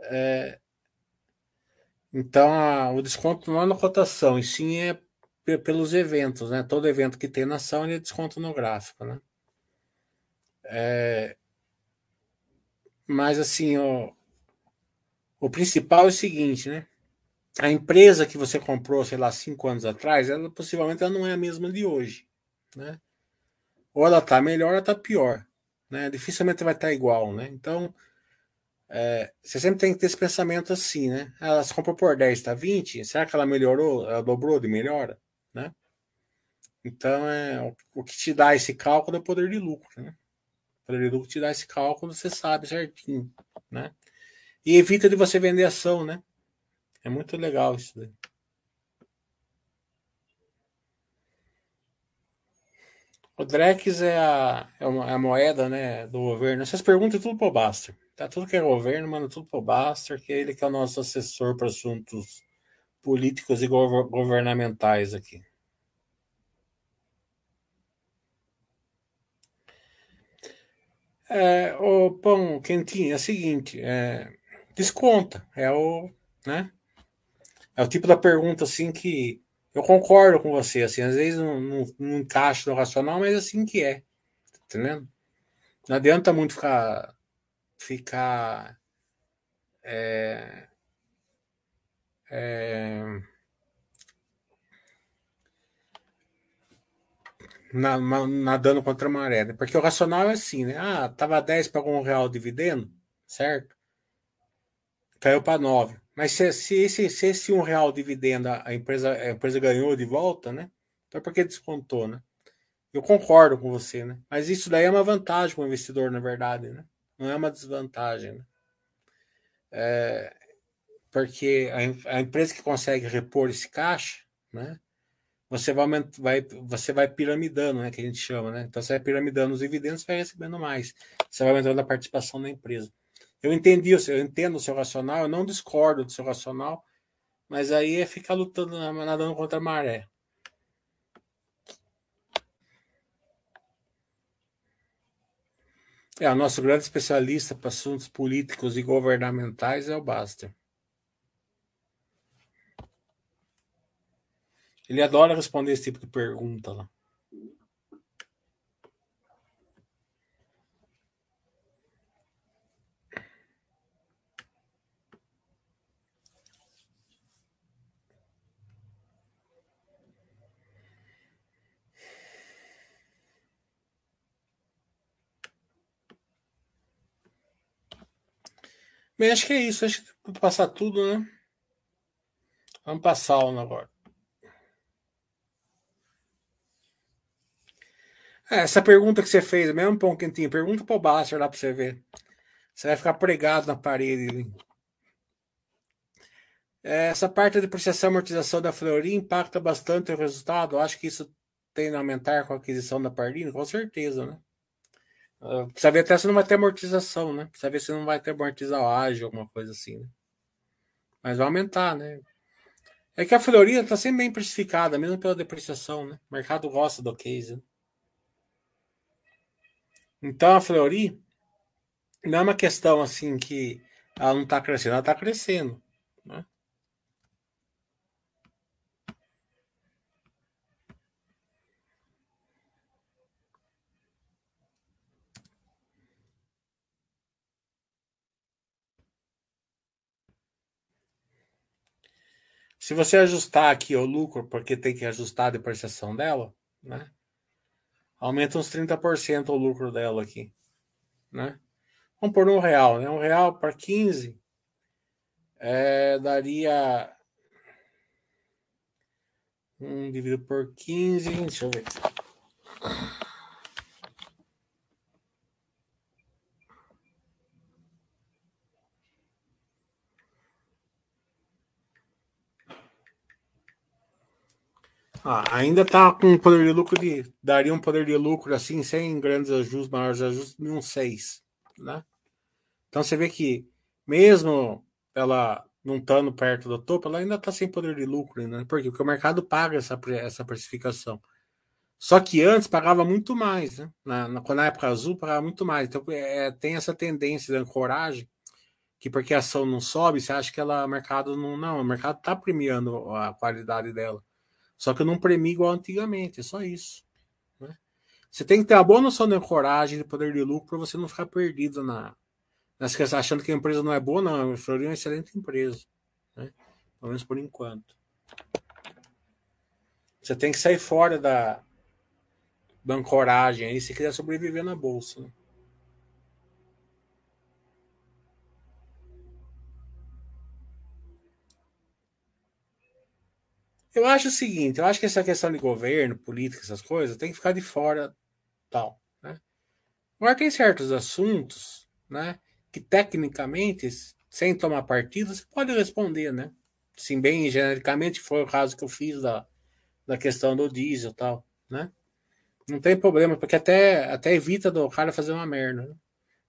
É, então, a, o desconto não é na cotação, e sim é pelos eventos, né? Todo evento que tem na ação, ele é desconto no gráfico, né? É, mas assim, ó, o principal é o seguinte, né? A empresa que você comprou, sei lá, cinco anos atrás, ela possivelmente ela não é a mesma de hoje, né? Ou ela tá melhor, ou ela tá pior, né? Dificilmente vai estar tá igual, né? Então, é, você sempre tem que ter esse pensamento assim, né? Ela se comprou por 10, tá 20, será que ela melhorou? Ela dobrou de melhora, né? Então, é, o que te dá esse cálculo é o poder de lucro, né? O poder de lucro te dá esse cálculo, você sabe certinho, né? E evita de você vender ação, né? É muito legal isso daí. O Drex é a, é a moeda né, do governo. Essas perguntas tudo pro Baster. Tá tudo que é governo, manda tudo pro Baster, que é ele que é o nosso assessor para assuntos políticos e governamentais aqui. É, o pão quentinho é o seguinte, é, desconta, é o, né? É o tipo da pergunta assim que eu concordo com você, assim, às vezes não, não, não encaixa no racional, mas assim que é, tá entendendo? Não adianta muito ficar ficar é, é, nadando contra a maré, né? porque o racional é assim, né? Ah, tava 10 para um real dividendo, certo? Caiu para 9. Mas se, se, esse, se esse um real dividendo a empresa, a empresa ganhou de volta, né? Então por que descontou, né? Eu concordo com você, né? Mas isso daí é uma vantagem para o investidor, na verdade, né? Não é uma desvantagem, né? É, porque a, a, empresa que consegue repor esse caixa, né? Você vai, vai, você vai piramidando, né? Que a gente chama, né? Então você vai piramidando os dividendos, vai recebendo mais. Você vai aumentando a participação da empresa. Eu entendi, eu entendo o seu racional, eu não discordo do seu racional, mas aí é ficar lutando, nadando contra a maré. É, o nosso grande especialista para assuntos políticos e governamentais é o Baster. Ele adora responder esse tipo de pergunta lá. Bem, acho que é isso. Acho que passar tudo, né? Vamos passar a agora. É, essa pergunta que você fez, mesmo pão quentinho, pergunta para o Baster lá para você ver. Você vai ficar pregado na parede. É, essa parte da depreciação e amortização da Fleury impacta bastante o resultado. Acho que isso tem a aumentar com a aquisição da Pardini, com certeza, né? Precisa ver até se não vai ter amortização, né? Precisa ver se não vai ter amortização ágil, alguma coisa assim, né? Mas vai aumentar, né? É que a Florida está sempre bem precificada, mesmo pela depreciação, né? O mercado gosta do case. Né? Então a Flori não é uma questão assim que ela não está crescendo, ela está crescendo. Né? Se você ajustar aqui o lucro, porque tem que ajustar a depreciação dela, né? Aumenta uns 30% o lucro dela aqui, né? Vamos pôr um real, né? Um real para 15 é, daria um dividido por 15, deixa eu ver. Ah, ainda está com um poder de lucro de. Daria um poder de lucro assim, sem grandes ajustes, maiores ajustes, de um 6. Né? Então você vê que, mesmo ela não estando perto do topo, ela ainda está sem poder de lucro. Né? Por quê? Porque o mercado paga essa, essa precificação. Só que antes pagava muito mais. Né? Na, na, na época azul, pagava muito mais. Então é, tem essa tendência de ancoragem que porque a ação não sobe, você acha que ela, o mercado não. Não, o mercado está premiando a qualidade dela. Só que eu não premio igual antigamente, é só isso. Né? Você tem que ter uma boa noção de coragem de poder de lucro para você não ficar perdido na, nas questões, achando que a empresa não é boa, não. A Fleury é uma excelente empresa. Né? Pelo menos por enquanto. Você tem que sair fora da, da ancoragem aí se quiser sobreviver na bolsa. Né? Eu acho o seguinte, eu acho que essa questão de governo, política, essas coisas, tem que ficar de fora tal, né? Agora tem certos assuntos, né, que tecnicamente, sem tomar partido, você pode responder, né? Sim, bem genericamente foi o caso que eu fiz da, da questão do diesel tal, né? Não tem problema, porque até, até evita do cara fazer uma merda. Né?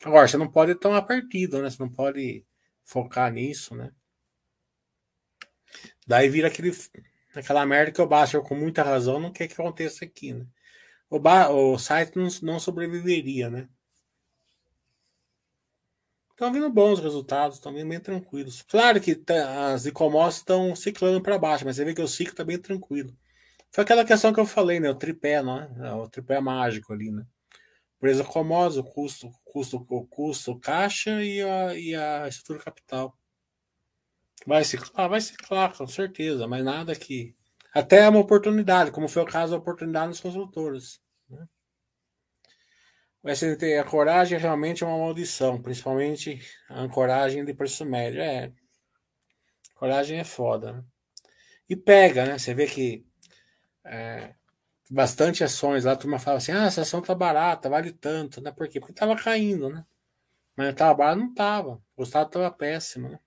Agora, você não pode tomar partido, né? Você não pode focar nisso, né? Daí vira aquele aquela merda que o Basser, com muita razão, não quer que aconteça aqui, né? O, ba o site não, não sobreviveria, né? Estão vindo bons resultados, estão vindo bem tranquilos. Claro que tá, as e-commerce estão ciclando para baixo, mas você vê que o ciclo está bem tranquilo. Foi aquela questão que eu falei, né? O tripé, né? O tripé mágico ali, né? Empresa comosa, o custo, custo, o custo, caixa e a, e a estrutura capital. Vai ciclar, ah, vai ciclar, com certeza, mas nada que. Até é uma oportunidade, como foi o caso da oportunidade nos construtores. Né? O SNT, a coragem realmente é uma maldição, principalmente a ancoragem de preço médio. É. Coragem é foda, né? E pega, né? Você vê que é, bastante ações lá, a turma fala assim: ah, essa ação tá barata, vale tanto, né? Por quê? Porque tava caindo, né? Mas tava barato, não tava. O estado tava péssimo, né?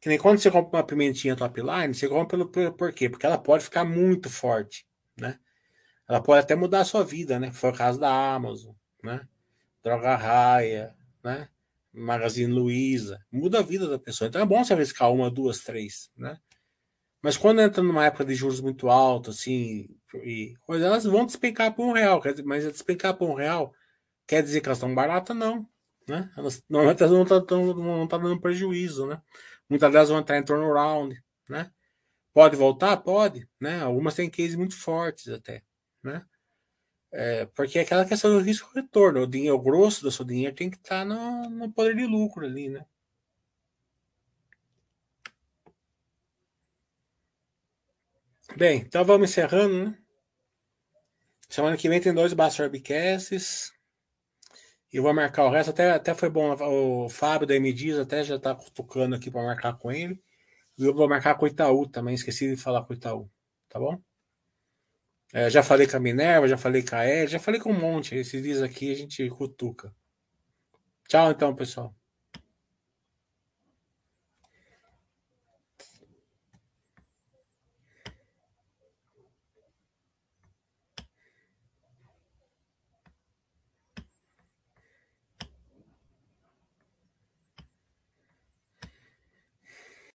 Que nem quando você compra uma pimentinha top line, você compra pelo, pelo por quê? Porque ela pode ficar muito forte, né? Ela pode até mudar a sua vida, né? Foi o caso da Amazon, né? Droga Raia, né? Magazine Luiza. Muda a vida da pessoa. Então é bom você arriscar uma, duas, três, né? Mas quando entra numa época de juros muito altos, assim, e elas vão despencar por um real. Mas despencar por um real quer dizer que elas estão baratas? Não. Né? Elas, normalmente elas não estão tá, tá dando prejuízo, né? Muitas delas vão entrar em turnaround, né? Pode voltar? Pode, né? Algumas têm cases muito fortes até, né? É, porque é aquela questão do risco retorno, o dinheiro o grosso do seu dinheiro tem que estar no, no poder de lucro ali, né? Bem, então vamos encerrando, né? Semana que vem tem dois Basta Webcasts. E vou marcar o resto. Até, até foi bom. O Fábio da MDiz até já tá tocando aqui para marcar com ele. E eu vou marcar com o Itaú também. Esqueci de falar com o Itaú. Tá bom? É, já falei com a Minerva, já falei com a Ed, já falei com um monte. Esses dias aqui a gente cutuca. Tchau, então, pessoal.